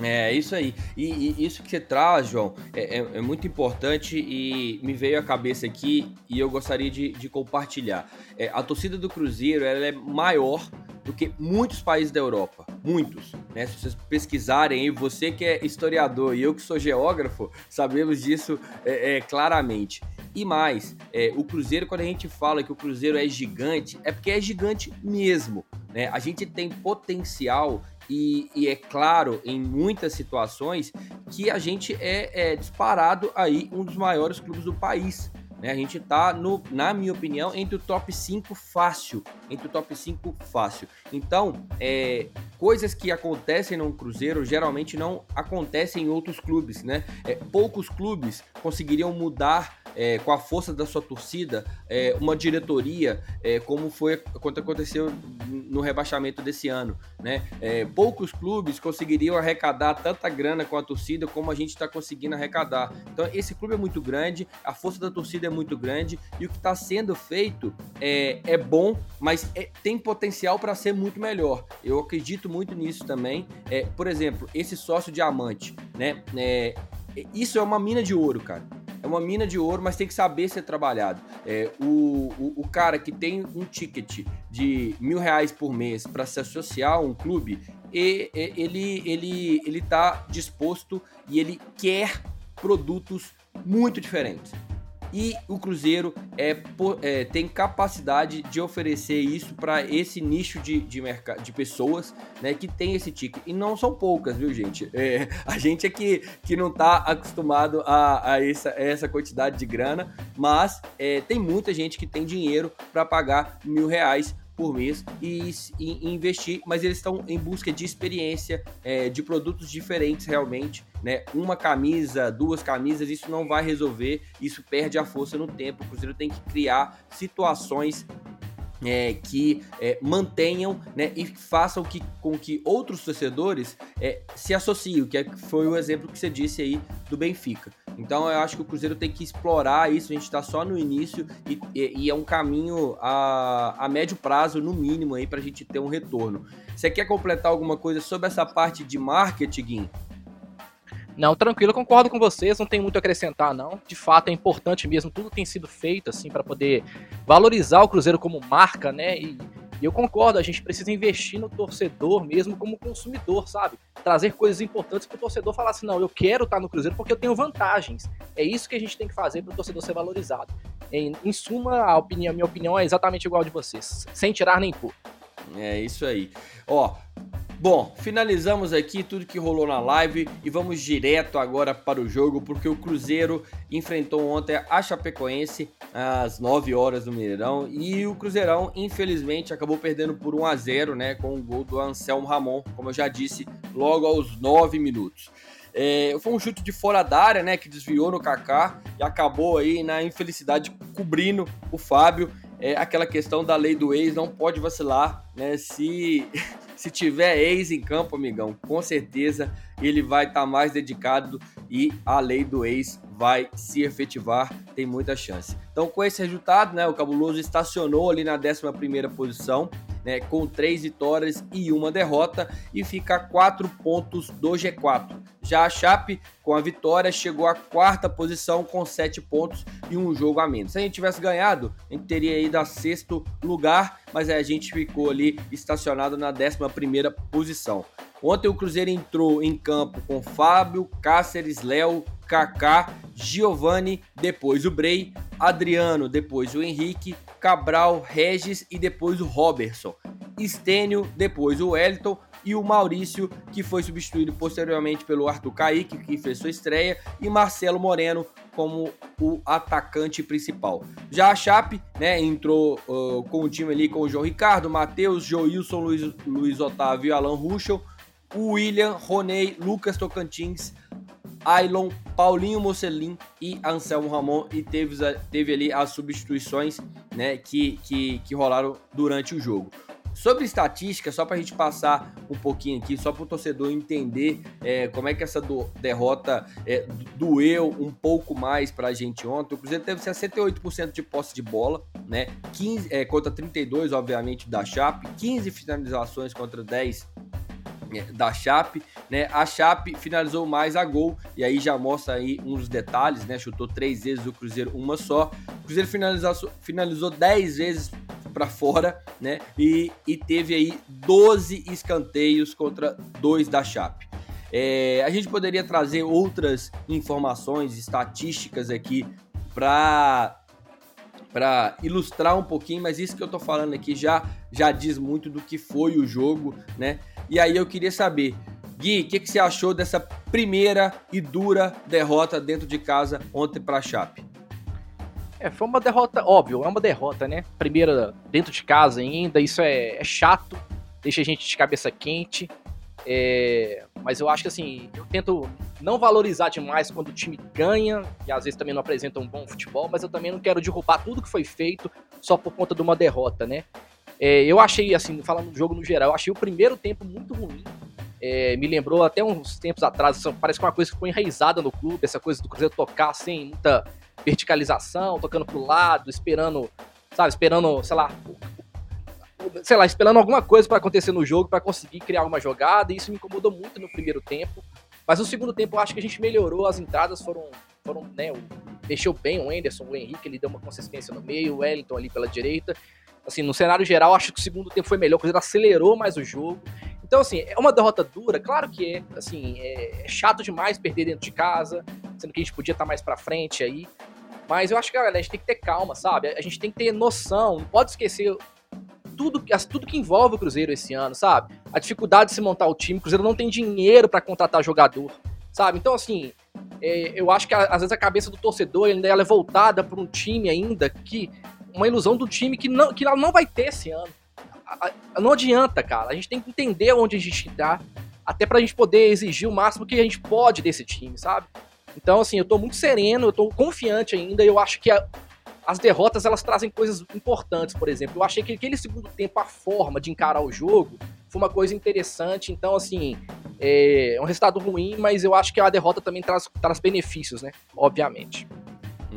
É, isso aí. E, e, isso que você traz, João, é, é, é, muito importante e me veio à cabeça aqui e eu gostaria de, de compartilhar. É, a torcida do Cruzeiro ela é maior do que muitos países da Europa. Muitos. Né? Se vocês pesquisarem, você que é historiador e eu que sou geógrafo, sabemos disso é, é, claramente. E mais, é, o Cruzeiro, quando a gente fala que o Cruzeiro é gigante, é porque é gigante mesmo. Né? A gente tem potencial e, e, é claro, em muitas situações, que a gente é, é disparado aí um dos maiores clubes do país. Né? A gente tá, no, na minha opinião, entre o top 5 fácil. Entre o top 5 fácil. Então, é, coisas que acontecem no Cruzeiro geralmente não acontecem em outros clubes, né? É, poucos clubes conseguiriam mudar é, com a força da sua torcida, é, uma diretoria, é, como foi quando aconteceu no rebaixamento desse ano. Né? É, poucos clubes conseguiriam arrecadar tanta grana com a torcida como a gente está conseguindo arrecadar. Então, esse clube é muito grande, a força da torcida é muito grande e o que está sendo feito é, é bom, mas é, tem potencial para ser muito melhor. Eu acredito muito nisso também. Por exemplo, esse sócio diamante, né? isso é uma mina de ouro, cara é uma mina de ouro, mas tem que saber ser trabalhado. É, o, o, o, cara que tem um ticket de mil reais por mês para se associar a um clube, e, ele, ele, ele tá disposto e ele quer produtos muito diferentes. E o Cruzeiro é, é tem capacidade de oferecer isso para esse nicho de, de, de pessoas né, que tem esse ticket. E não são poucas, viu, gente? É, a gente é que, que não está acostumado a, a, essa, a essa quantidade de grana, mas é, tem muita gente que tem dinheiro para pagar mil reais por mês e, e, investir, mas eles estão em busca de experiência, é, de produtos diferentes realmente, né? Uma camisa, duas camisas, isso não vai resolver, isso perde a força no tempo. O Cruzeiro tem que criar situações é, que é, mantenham né, e façam que, com que outros torcedores é, se associem, que é, foi o exemplo que você disse aí do Benfica. Então eu acho que o Cruzeiro tem que explorar isso, a gente está só no início e, e, e, é um caminho a, a médio prazo, no mínimo, aí para a gente ter um retorno. Você quer completar alguma coisa sobre essa parte de marketing? Não, tranquilo, concordo com vocês, não tem muito a acrescentar, não. De fato, é importante mesmo, tudo tem sido feito, assim, para poder valorizar o Cruzeiro como marca, né? E, e, eu concordo, a gente precisa investir no torcedor mesmo como consumidor, sabe? Trazer coisas importantes para o torcedor falar assim: não, eu quero estar no Cruzeiro porque eu tenho vantagens. É isso que a gente tem que fazer para o torcedor ser valorizado. Em, em suma, a, opinião, a minha opinião é exatamente igual a de vocês, sem tirar nem pôr. É isso aí. Ó, Bom, finalizamos aqui tudo que rolou na live e vamos direto agora para o jogo, porque o Cruzeiro enfrentou ontem a Chapecoense às 9 horas do Mineirão e o Cruzeirão, infelizmente, acabou perdendo por 1 a 0 né, com o gol do Anselmo Ramon, como eu já disse, logo aos 9 minutos. É, foi um chute de fora da área, né, que desviou no Kaká e acabou aí na infelicidade cobrindo o Fábio. É aquela questão da lei do ex, não pode vacilar, né? Se se tiver ex em campo, amigão, com certeza ele vai estar tá mais dedicado e a lei do ex vai se efetivar, tem muita chance. Então, com esse resultado, né, o Cabuloso estacionou ali na 11ª posição, né, com três vitórias e uma derrota e fica a quatro pontos do G4. Já a Chape, com a vitória, chegou à quarta posição com sete pontos e um jogo a menos. Se a gente tivesse ganhado, a gente teria ido a sexto lugar, mas a gente ficou ali estacionado na décima primeira posição. Ontem o Cruzeiro entrou em campo com Fábio, Cáceres, Léo, Kaká, Giovanni, depois o Brei, Adriano, depois o Henrique, Cabral, Regis e depois o Robertson. Estênio, depois o Wellington e o Maurício, que foi substituído posteriormente pelo Arthur Kaique, que fez sua estreia, e Marcelo Moreno como o atacante principal. Já a Chape, né, entrou uh, com o time ali com o João Ricardo, Matheus, Joilson, Luiz, Luiz Otávio e Alan Ruschel, o William, Roney, Lucas Tocantins, Ailon, Paulinho Mocelin e Anselmo Ramon e teve, teve ali as substituições né, que, que, que rolaram durante o jogo. Sobre estatística, só para a gente passar um pouquinho aqui, só para o torcedor entender é, como é que essa do, derrota é, doeu um pouco mais para a gente ontem. O Cruzeiro teve 68% de posse de bola, né? 15, é, contra 32, obviamente, da Chape, 15 finalizações contra 10 é, da Chape, né? A Chape finalizou mais a gol e aí já mostra aí uns detalhes, né? Chutou três vezes o Cruzeiro, uma só. O Cruzeiro finalizou, finalizou 10 vezes para fora, né? E, e teve aí 12 escanteios contra dois da Chape. É, a gente poderia trazer outras informações, estatísticas aqui para para ilustrar um pouquinho, mas isso que eu tô falando aqui já já diz muito do que foi o jogo, né? E aí eu queria saber, Gui, o que, que, você achou dessa primeira e dura derrota dentro de casa ontem para a Chape? É, foi uma derrota, óbvio, é uma derrota, né? Primeira dentro de casa ainda, isso é, é chato, deixa a gente de cabeça quente. É, mas eu acho que assim, eu tento não valorizar demais quando o time ganha, e às vezes também não apresenta um bom futebol, mas eu também não quero derrubar tudo que foi feito só por conta de uma derrota, né? É, eu achei, assim, falando do jogo no geral, eu achei o primeiro tempo muito ruim. É, me lembrou até uns tempos atrás, parece que é uma coisa que ficou enraizada no clube, essa coisa do Cruzeiro tocar sem muita verticalização, tocando pro lado, esperando, sabe, esperando, sei lá, sei lá, esperando alguma coisa para acontecer no jogo para conseguir criar uma jogada, e isso me incomodou muito no primeiro tempo. Mas no segundo tempo eu acho que a gente melhorou, as entradas foram, foram né, mexeu bem o Anderson, o Henrique, ele deu uma consistência no meio, o Wellington ali pela direita. Assim, no cenário geral, acho que o segundo tempo foi melhor, o Cruzeiro acelerou mais o jogo. Então, assim, é uma derrota dura, claro que é. Assim, é, é chato demais perder dentro de casa, sendo que a gente podia estar mais para frente aí. Mas eu acho que galera, a gente tem que ter calma, sabe? A gente tem que ter noção, não pode esquecer tudo, tudo que envolve o Cruzeiro esse ano, sabe? A dificuldade de se montar o time, o Cruzeiro não tem dinheiro para contratar jogador, sabe? Então, assim, é, eu acho que às vezes a cabeça do torcedor ainda é voltada para um time ainda que. Uma ilusão do time que não, que ela não vai ter esse ano. Não adianta, cara. A gente tem que entender onde a gente está, até pra gente poder exigir o máximo que a gente pode desse time, sabe? Então, assim, eu tô muito sereno, eu tô confiante ainda, eu acho que a, as derrotas elas trazem coisas importantes, por exemplo. Eu achei que aquele segundo tempo, a forma de encarar o jogo, foi uma coisa interessante. Então, assim, é, é um resultado ruim, mas eu acho que a derrota também traz, traz benefícios, né? Obviamente.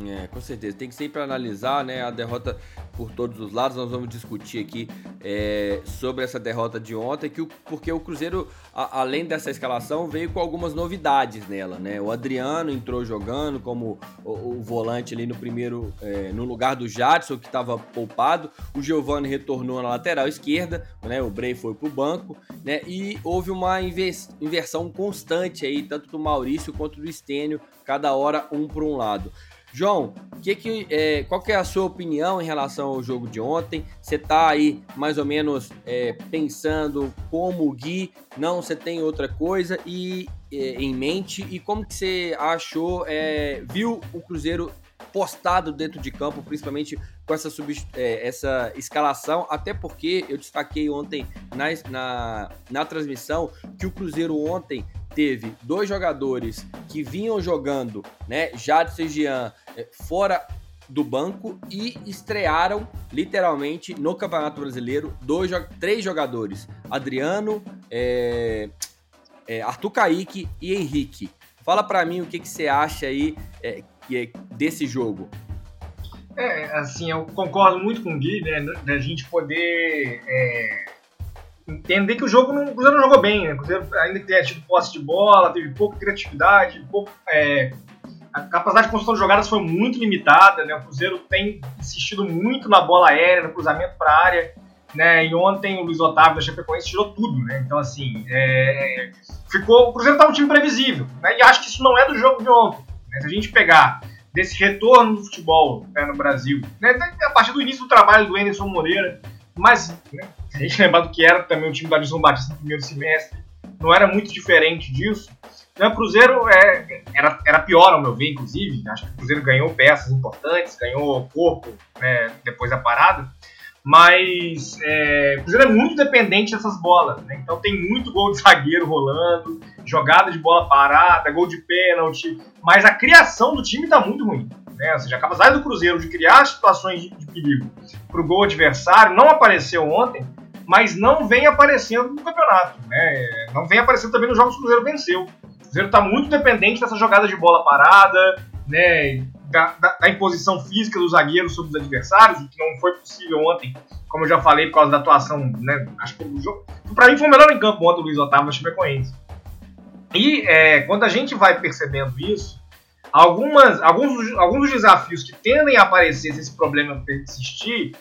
É, com certeza. Tem que sempre analisar né, a derrota por todos os lados. Nós vamos discutir aqui é, sobre essa derrota de ontem, que o, porque o Cruzeiro, a, além dessa escalação, veio com algumas novidades nela. Né? O Adriano entrou jogando como o, o volante ali no primeiro, é, no lugar do Jadson, que estava poupado. O Giovanni retornou na lateral esquerda, né? o Bray foi para o banco, né? e houve uma inversão constante aí, tanto do Maurício quanto do Estênio, cada hora um para um lado. João, que que, é, qual que é a sua opinião em relação ao jogo de ontem? Você está aí mais ou menos é, pensando como o Gui, não, você tem outra coisa? E é, em mente? E como que você achou, é, viu o Cruzeiro postado dentro de campo, principalmente com essa, é, essa escalação, até porque eu destaquei ontem na, na, na transmissão que o Cruzeiro ontem teve dois jogadores que vinham jogando, né, Jadson e Jean, é, fora do banco e estrearam literalmente no Campeonato Brasileiro dois, três jogadores: Adriano, é, é, Arthur Caíque e Henrique. Fala para mim o que, que você acha aí é, desse jogo. É, assim, eu concordo muito com o Gui, né, da gente poder entender que o jogo não, o Cruzeiro não jogou bem, né? O Cruzeiro ainda tem tido posse de bola, teve pouca criatividade, pouco, é, a capacidade de construção de jogadas foi muito limitada, né? O Cruzeiro tem insistido muito na bola aérea, no cruzamento para a área, né? E ontem o Luiz Otávio da Chapecoense tirou tudo, né? Então assim, é, ficou o Cruzeiro tá um time previsível, né? E acho que isso não é do jogo de ontem. Né? Se a gente pegar desse retorno do futebol né, no Brasil, né? a partir do início do trabalho do Anderson Moreira, mas né, a gente do que era também o time da Alisson Batista no primeiro semestre, não era muito diferente disso. Então, o Cruzeiro é, era, era pior, ao meu ver, inclusive. Acho que o Cruzeiro ganhou peças importantes, ganhou corpo né, depois da parada. Mas é, o Cruzeiro é muito dependente dessas bolas. Né? Então tem muito gol de zagueiro rolando, jogada de bola parada, gol de pênalti. Mas a criação do time está muito ruim. Né? Ou seja, a capacidade do Cruzeiro de criar situações de, perigo para o gol adversário não apareceu ontem mas não vem aparecendo no campeonato. Né? Não vem aparecendo também nos jogos que o Cruzeiro venceu. O Cruzeiro está muito dependente dessa jogada de bola parada, né? Da, da, da, imposição física dos zagueiros sobre os adversários, o que não foi possível ontem, como eu já falei, por causa da atuação, né? Acho que o jogo. Para mim foi o melhor em campo ontem o Luiz Otávio na Chapecoense. E é, quando a gente vai percebendo isso, algumas, alguns, alguns dos desafios que tendem a aparecer se esse problema persistir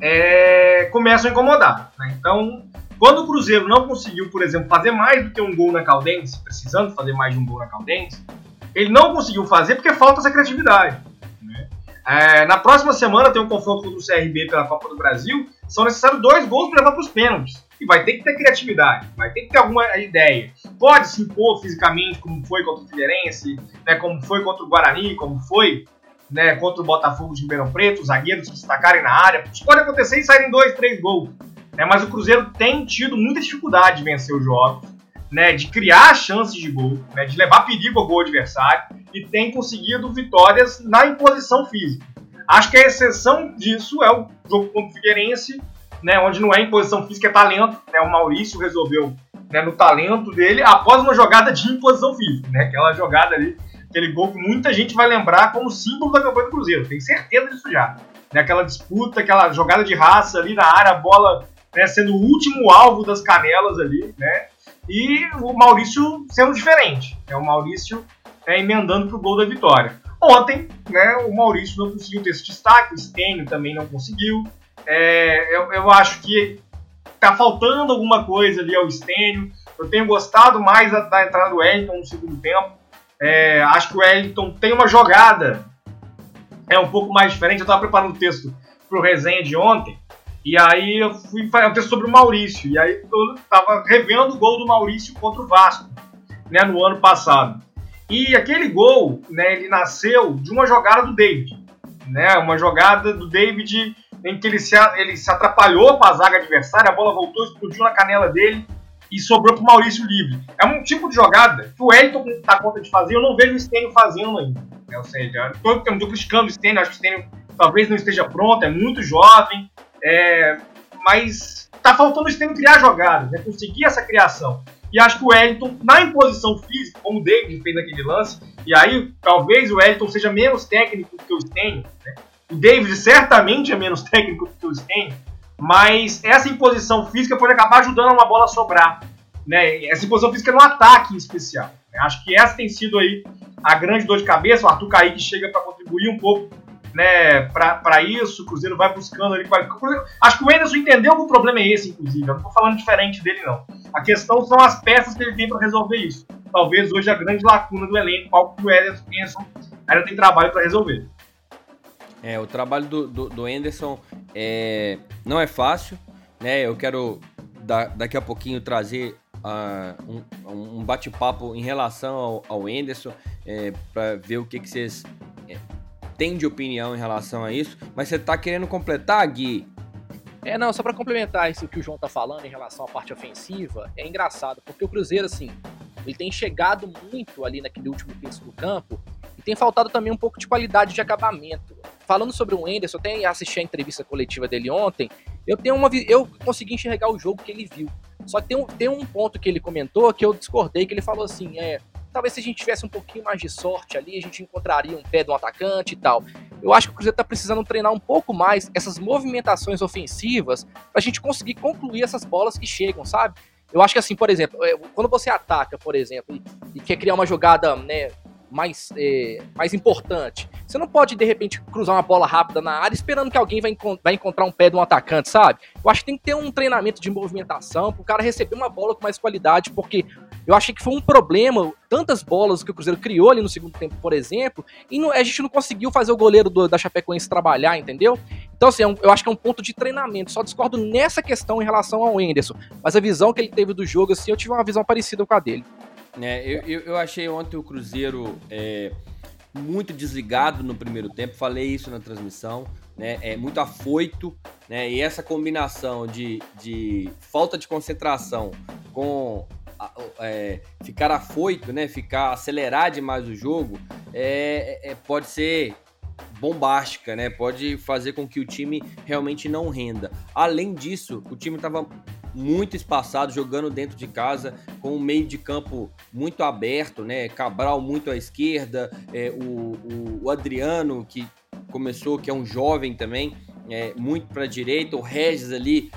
é, começam a incomodar. Né? Então, quando o Cruzeiro não conseguiu, por exemplo, fazer mais do que um gol na Caldense, precisando fazer mais de um gol na Caldense, ele não conseguiu fazer porque falta essa criatividade. Né? É, na próxima semana tem um confronto contra o CRB pela Copa do Brasil, são necessários dois gols para levar para os pênaltis. E vai ter que ter criatividade, vai ter que ter alguma ideia. Pode se impor fisicamente, como foi contra o Figueirense, né, como foi contra o Guarani, como foi né, contra o Botafogo de Ribeirão Preto, os zagueiros se destacarem na área. Isso pode acontecer e saírem dois, três gols. Né, mas o Cruzeiro tem tido muita dificuldade de vencer os jogos, né, de criar chances de gol, né, de levar perigo ao gol adversário e tem conseguido vitórias na imposição física. Acho que a exceção disso é o jogo contra o Figueirense, né, onde não é imposição física, é talento. Né, o Maurício resolveu né, no talento dele após uma jogada de imposição física, né, aquela jogada ali aquele gol que muita gente vai lembrar como símbolo da campanha do Cruzeiro, tenho certeza disso já. Né, aquela disputa, aquela jogada de raça ali na área, a bola né, sendo o último alvo das canelas ali, né? E o Maurício sendo diferente, né, o Maurício é, emendando para o gol da vitória. Ontem, né, o Maurício não conseguiu ter esse destaque, o Stênio também não conseguiu. É, eu, eu acho que tá faltando alguma coisa ali ao Stênio. Eu tenho gostado mais da, da entrada do Wellington no segundo tempo. É, acho que o Wellington tem uma jogada é um pouco mais diferente. Eu estava preparando o texto para o resenha de ontem, e aí eu fui fazer um texto sobre o Maurício, e aí eu estava revendo o gol do Maurício contra o Vasco, né, no ano passado. E aquele gol, né, ele nasceu de uma jogada do David, né, uma jogada do David em que ele se, ele se atrapalhou com a zaga adversária, a bola voltou, explodiu na canela dele e sobrou para o Maurício livre. É um tipo de jogada que o Elton está conta de fazer, eu não vejo o Stênio fazendo ainda. Né? Ou seja, estou criticando o Stênio, acho que o Stênio talvez não esteja pronto, é muito jovem, é, mas está faltando o Stênio criar jogadas, né? conseguir essa criação. E acho que o Wellington, na imposição física, como o David fez naquele lance, e aí talvez o Wellington seja menos técnico que o Stênio, né? O David certamente é menos técnico que o Stênio, mas essa imposição física pode acabar ajudando uma bola a sobrar. Né? Essa imposição física no ataque em especial. Né? Acho que essa tem sido aí a grande dor de cabeça. O Arthur Kaique chega para contribuir um pouco né, para isso. O Cruzeiro vai buscando ali. Acho que o Anderson entendeu que o problema é esse, inclusive. Eu não estou falando diferente dele, não. A questão são as peças que ele tem para resolver isso. Talvez hoje a grande lacuna do elenco, algo que o Anderson ainda tem trabalho para resolver. É, o trabalho do, do, do Anderson é, não é fácil, né? Eu quero da, daqui a pouquinho trazer uh, um, um bate-papo em relação ao, ao Anderson, é, para ver o que, que vocês é, têm de opinião em relação a isso. Mas você tá querendo completar, Gui? É, não, só para complementar isso que o João tá falando em relação à parte ofensiva, é engraçado, porque o Cruzeiro, assim, ele tem chegado muito ali naquele último terço do campo e tem faltado também um pouco de qualidade de acabamento. Falando sobre o Enderson, eu até assisti a entrevista coletiva dele ontem, eu tenho uma eu consegui enxergar o jogo que ele viu. Só que tem um, tem um ponto que ele comentou que eu discordei, que ele falou assim, é, talvez se a gente tivesse um pouquinho mais de sorte ali, a gente encontraria um pé de um atacante e tal. Eu acho que o Cruzeiro tá precisando treinar um pouco mais essas movimentações ofensivas pra gente conseguir concluir essas bolas que chegam, sabe? Eu acho que assim, por exemplo, é, quando você ataca, por exemplo, e, e quer criar uma jogada, né, mais, é, mais importante. Você não pode, de repente, cruzar uma bola rápida na área esperando que alguém vai, vai encontrar um pé de um atacante, sabe? Eu acho que tem que ter um treinamento de movimentação para o cara receber uma bola com mais qualidade, porque eu achei que foi um problema, tantas bolas que o Cruzeiro criou ali no segundo tempo, por exemplo, e não, a gente não conseguiu fazer o goleiro do, da Chapecoense trabalhar, entendeu? Então, assim, é eu acho que é um ponto de treinamento. Só discordo nessa questão em relação ao Enderson. Mas a visão que ele teve do jogo, assim, eu tive uma visão parecida com a dele. É, eu, eu, achei ontem o Cruzeiro é, muito desligado no primeiro tempo, falei isso na transmissão, né? É muito afoito, né? E essa combinação de, de falta de concentração com é, ficar afoito, né? Ficar acelerar demais o jogo, é, é, pode ser bombástica, né? Pode fazer com que o time realmente não renda. Além disso, o time estava muito espaçado, jogando dentro de casa, com um meio de campo muito aberto, né? Cabral muito à esquerda, é, o, o, Adriano, que começou, que é um jovem também, é, muito para a direita, o Regis ali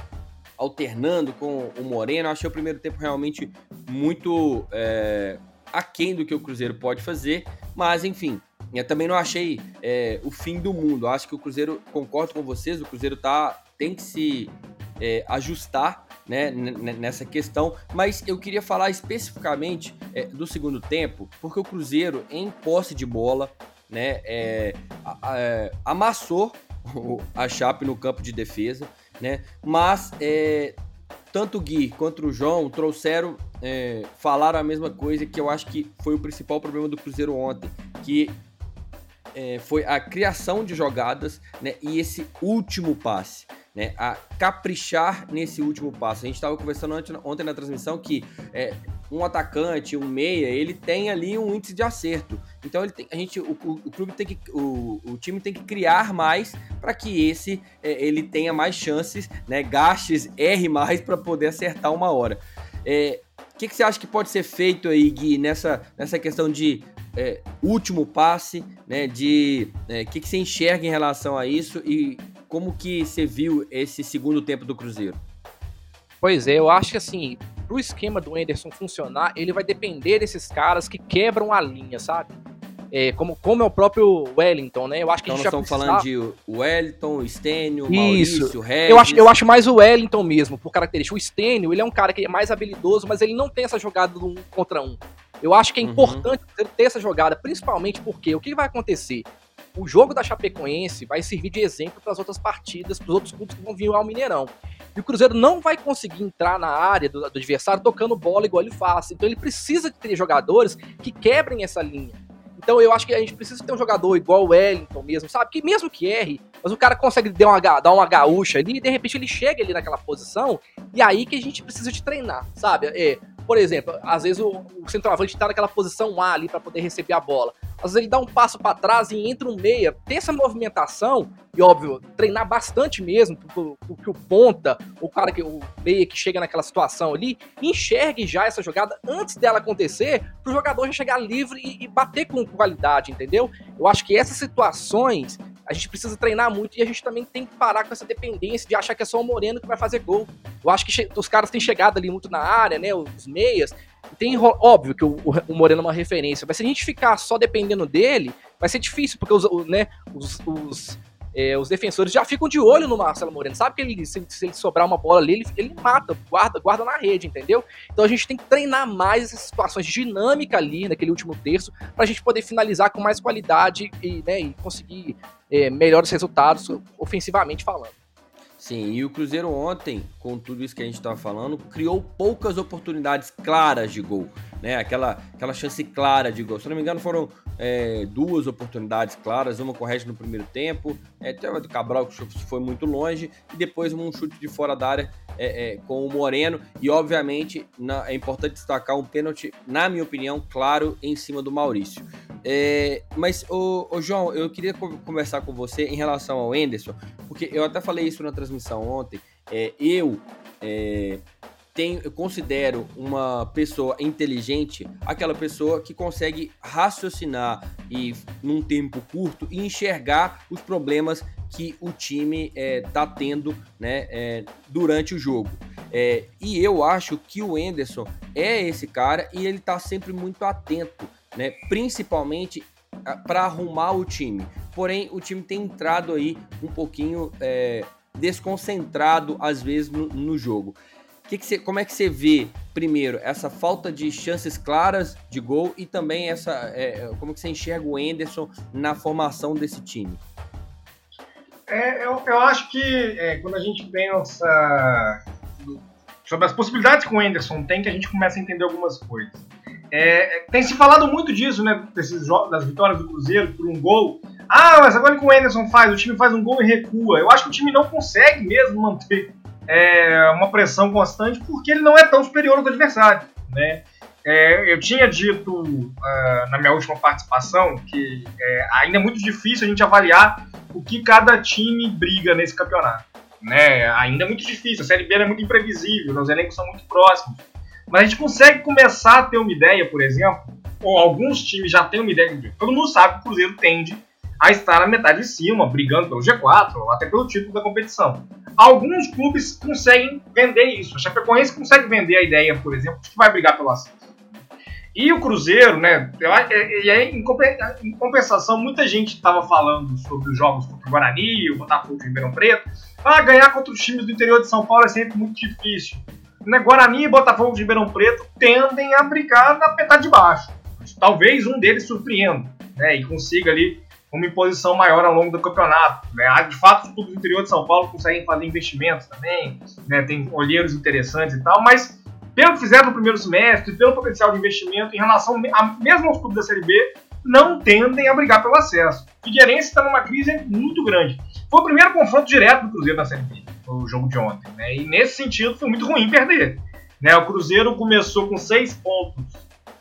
alternando com o Moreno. Achei o primeiro tempo realmente muito é, aquém do que o Cruzeiro pode fazer, mas enfim. Eu também não achei é, o fim do mundo. Acho que o Cruzeiro, concordo com vocês, o Cruzeiro tá, tem que se é, ajustar né, nessa questão, mas eu queria falar especificamente é, do segundo tempo, porque o Cruzeiro, em posse de bola, né, é, é, amassou a Chape no campo de defesa, né, mas é, tanto o Gui quanto o João trouxeram, é, falaram a mesma coisa que eu acho que foi o principal problema do Cruzeiro ontem, que é, foi a criação de jogadas né, e esse último passe né, a caprichar nesse último passo. A gente estava conversando ontem na transmissão que é, um atacante, um meia, ele tem ali um índice de acerto. Então ele tem, a gente, o, o, clube tem que, o, o time tem que criar mais para que esse é, ele tenha mais chances, né, gastes, erre mais para poder acertar uma hora. É, o que, que, você acha que pode ser feito aí, Gui, nessa, nessa questão de é, último passe, né? De o é, que, que você enxerga em relação a isso e como que você viu esse segundo tempo do Cruzeiro? Pois é, eu acho que assim, pro esquema do Anderson funcionar, ele vai depender desses caras que quebram a linha, sabe? É, como, como é o próprio Wellington, né? Eu acho que então a gente nós estamos falando de Wellington, Stênio, Isso. Maurício, Regis... Eu acho, eu acho mais o Wellington mesmo, por característica. O Stênio, ele é um cara que é mais habilidoso, mas ele não tem essa jogada do um contra um. Eu acho que é uhum. importante ter essa jogada, principalmente porque o que vai acontecer? o jogo da Chapecoense vai servir de exemplo para as outras partidas, para os outros clubes que vão vir ao Mineirão. E o Cruzeiro não vai conseguir entrar na área do, do adversário tocando bola igual ele faz. Então ele precisa de ter jogadores que quebrem essa linha. Então eu acho que a gente precisa ter um jogador igual o Wellington mesmo, sabe? Que mesmo que erre, mas o cara consegue dar uma, dar uma gaúcha ali e de repente ele chega ali naquela posição e aí que a gente precisa de treinar, sabe? É, por exemplo, às vezes o, o centroavante tá naquela posição A ali para poder receber a bola. Às vezes ele dá um passo para trás e entra um meia. Ter essa movimentação e, óbvio, treinar bastante mesmo, que o ponta, o cara que o meia que chega naquela situação ali, enxergue já essa jogada antes dela acontecer, para o jogador já chegar livre e, e bater com qualidade, entendeu? Eu acho que essas situações a gente precisa treinar muito e a gente também tem que parar com essa dependência de achar que é só o Moreno que vai fazer gol. Eu acho que os caras têm chegado ali muito na área, né? Os meias. Tem óbvio que o, o Moreno é uma referência, mas se a gente ficar só dependendo dele, vai ser difícil, porque os, né, os, os é, os defensores já ficam de olho no Marcelo Moreno. Sabe que ele, se, se ele sobrar uma bola ali, ele, ele, mata, guarda, guarda na rede, entendeu? Então a gente tem que treinar mais essas situações de dinâmica ali naquele último terço para a gente poder finalizar com mais qualidade e, né, e conseguir é, melhores resultados ofensivamente falando. Sim, e o Cruzeiro ontem, com tudo isso que a gente estava falando, criou poucas oportunidades claras de gol né? Aquela, aquela chance clara de gol. Se não me engano, foram é, duas oportunidades claras, uma correta no primeiro tempo, é, até o Cabral que foi muito longe, e depois um chute de fora da área é, é, com o Moreno. E obviamente na, é importante destacar um pênalti, na minha opinião, claro, em cima do Maurício. É, mas, ô, ô, João, eu queria conversar com você em relação ao Enderson, porque eu até falei isso na transmissão ontem. É, eu é, tenho, eu considero uma pessoa inteligente aquela pessoa que consegue raciocinar e num tempo curto e enxergar os problemas que o time está é, tendo né, é, durante o jogo. É, e eu acho que o Enderson é esse cara e ele está sempre muito atento, né, principalmente para arrumar o time. Porém, o time tem entrado aí um pouquinho é, desconcentrado às vezes no, no jogo. Que que como é que você vê, primeiro, essa falta de chances claras de gol e também essa é, como que você enxerga o Enderson na formação desse time? É, eu, eu acho que é, quando a gente pensa sobre as possibilidades que o Enderson tem, que a gente começa a entender algumas coisas. É, é tem se falado muito disso, né? Desses, das vitórias do Cruzeiro por um gol. Ah, mas agora que o Enderson faz, o time faz um gol e recua. Eu acho que o time não consegue mesmo manter é, uma pressão constante porque ele não é tão superior ao adversário. Né? É, eu tinha dito uh, na minha última participação que é, ainda é muito difícil a gente avaliar o que cada time briga nesse campeonato. Né? Ainda é muito difícil, a Série B é muito imprevisível, os elencos são muito próximos. Mas a gente consegue começar a ter uma ideia, por exemplo, ou alguns times já têm uma ideia, todo mundo sabe que o Cruzeiro tende a estar na metade de cima, brigando pelo G4, ou até pelo título da competição. Alguns clubes conseguem vender isso. A Chapecoense consegue vender a ideia, por exemplo, de que vai brigar pelo acesso. E o Cruzeiro, né? E aí, em compensação, muita gente estava falando sobre os jogos contra o Guarani, o Botafogo de Ribeirão Preto. Ah, ganhar contra os times do interior de São Paulo é sempre muito difícil. Né? Guarani e Botafogo de Ribeirão Preto tendem a brigar na metade de baixo. Talvez um deles surpreenda né? e consiga ali uma imposição maior ao longo do campeonato. Né? De fato, os clubes do interior de São Paulo conseguem fazer investimentos também, né? tem olheiros interessantes e tal, mas pelo que fizeram no primeiro semestre, pelo potencial de investimento em relação a, mesmo aos clubes da Série B, não tendem a brigar pelo acesso. Figueirense está numa crise muito grande. Foi o primeiro confronto direto do Cruzeiro na Série B, o jogo de ontem. Né? E nesse sentido foi muito ruim perder. Né? O Cruzeiro começou com seis pontos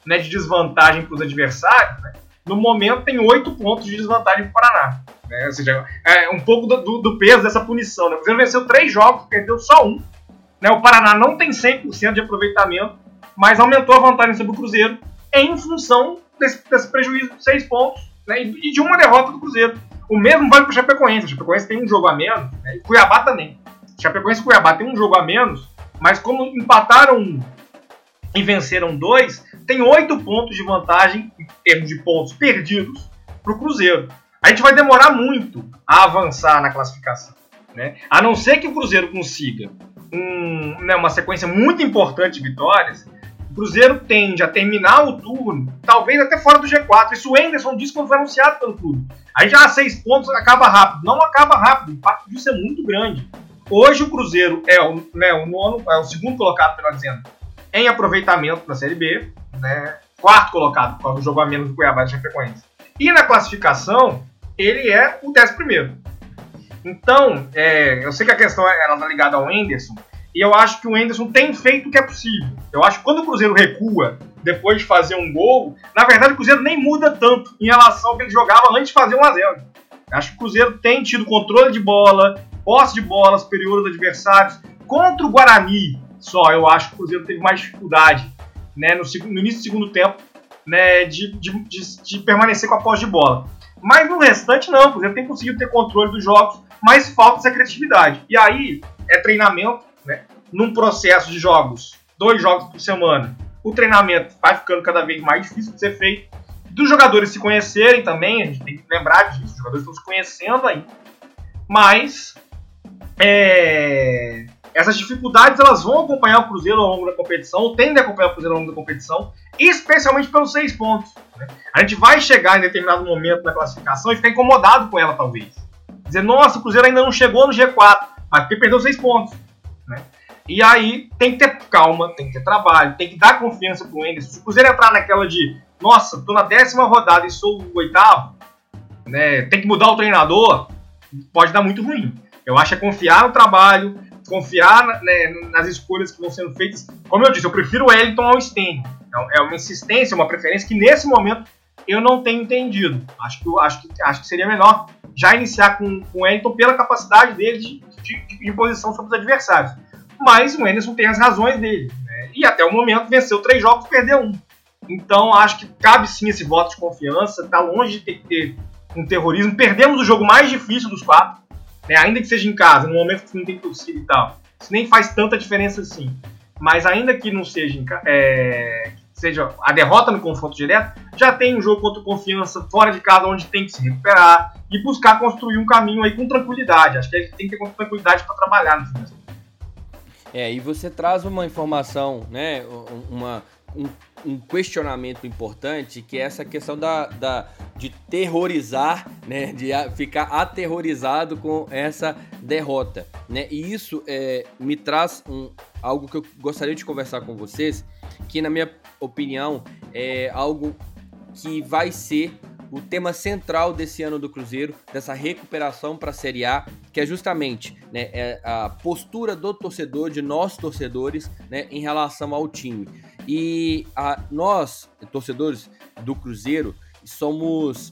né, de desvantagem para os adversários, né? No momento tem oito pontos de desvantagem para o Paraná. Né? Ou seja, é um pouco do, do, peso dessa punição. Né? O Cruzeiro venceu três jogos, perdeu só um. Né? O Paraná não tem 100% de aproveitamento, mas aumentou a vantagem sobre o Cruzeiro em função desse, desse prejuízo de seis pontos né? e de uma derrota do Cruzeiro. O mesmo vale para o Chapecoense. O Chapecoense tem um jogo a menos, né? e Cuiabá também. Chapecoense e Cuiabá tem um jogo a menos, mas como empataram um e venceram dois, tem oito pontos de vantagem em termos de pontos perdidos para o Cruzeiro. A gente vai demorar muito a avançar na classificação. Né? A não ser que o Cruzeiro consiga um, né, uma sequência muito importante de vitórias, o Cruzeiro tende a terminar o turno, talvez até fora do G4. Isso o Enderson disse quando foi anunciado pelo clube. Aí já seis pontos acaba rápido. Não acaba rápido, o impacto disso é muito grande. Hoje o Cruzeiro é o, né, o nono, é o segundo colocado, melhor dizendo, em aproveitamento na Série B, né? Quarto colocado, por causa do jogo a menos do Cuiabá de Chapecoense. E na classificação, ele é o décimo primeiro. Então, é, eu sei que a questão é, ela tá ligada ao Enderson, e eu acho que o Enderson tem feito o que é possível. Eu acho que quando o Cruzeiro recua depois de fazer um gol, na verdade o Cruzeiro nem muda tanto em relação ao que ele jogava antes de fazer 1 a 0 Acho que o Cruzeiro tem tido controle de bola, posse de bola superior dos adversários. Contra o Guarani, só eu acho que o Cruzeiro teve mais dificuldade né, no, no início do segundo tempo né, de, de, de, de, permanecer com a posse de bola. Mas no restante, não. O Cruzeiro tem conseguido ter controle dos jogos, mas falta essa criatividade. E aí é treinamento, né? Num processo de jogos, dois jogos por semana, o treinamento vai ficando cada vez mais difícil de ser feito. Dos jogadores se conhecerem também, a gente tem que lembrar disso, os jogadores estão se conhecendo ainda. Mas é, essas dificuldades elas vão acompanhar o Cruzeiro ao longo da competição, tendem a acompanhar o Cruzeiro ao longo da competição, especialmente pelos seis pontos. Né? A gente vai chegar em determinado momento da classificação e ficar incomodado com ela, talvez. Dizer, nossa, o Cruzeiro ainda não chegou no G4, mas porque perdeu seis pontos. Né? E aí tem que ter calma, tem que ter trabalho, tem que dar confiança pro Enderson. Se o Cruzeiro entrar naquela de, nossa, tô na décima rodada e sou o oitavo, né, tem que mudar o treinador, pode dar muito ruim. Eu acho é confiar no trabalho, confiar né, nas escolhas que vão sendo feitas. Como eu disse, eu prefiro o Wellington ao Sten. Então, é uma insistência, uma preferência que nesse momento eu não tenho entendido. Acho que, acho que, acho que seria melhor já iniciar com, com o Wellington pela capacidade dele de, de, de posição sobre os adversários. Mas o Anderson tem as razões dele. Né? E até o momento venceu três jogos perdeu um. Então acho que cabe sim esse voto de confiança. Está longe de ter ter um terrorismo. Perdemos o jogo mais difícil dos quatro né? ainda que seja em casa, no momento que não tem torcida e tal. Isso nem faz tanta diferença assim. Mas ainda que não seja, em, é, seja a derrota no confronto direto, já tem um jogo contra confiança fora de casa onde tem que se recuperar e buscar construir um caminho aí com tranquilidade. Acho que a gente tem que ter tranquilidade para trabalhar no final. É, e você traz uma informação, né, uma, um, um, questionamento importante, que é essa questão da, da, de terrorizar, né, de ficar aterrorizado com essa derrota. Né? E isso é, me traz um, algo que eu gostaria de conversar com vocês, que na minha opinião é algo que vai ser o tema central desse ano do Cruzeiro, dessa recuperação para a Série A, que é justamente né, é a postura do torcedor, de nós torcedores, né, em relação ao time. E a, nós, torcedores do Cruzeiro, somos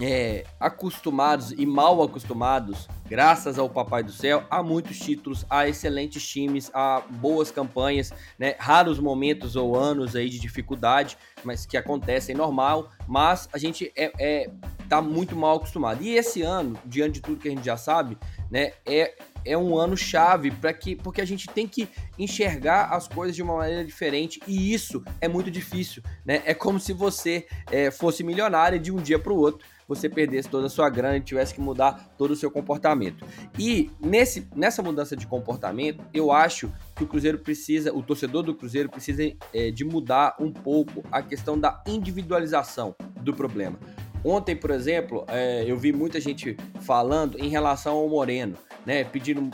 é, acostumados e mal acostumados, graças ao Papai do Céu, a muitos títulos, a excelentes times, a boas campanhas, né? raros momentos ou anos aí de dificuldade, mas que acontecem normal, mas a gente é, é tá muito mal acostumado. E esse ano, diante de tudo que a gente já sabe, né, é é um ano chave para que porque a gente tem que enxergar as coisas de uma maneira diferente e isso é muito difícil, né? É como se você é, fosse milionário de um dia para o outro você perdesse toda a sua grana e tivesse que mudar todo o seu comportamento. E nesse, nessa mudança de comportamento, eu acho que o Cruzeiro precisa, o torcedor do Cruzeiro precisa é, de mudar um pouco a questão da individualização do problema. Ontem, por exemplo, é, eu vi muita gente falando em relação ao Moreno né, pedindo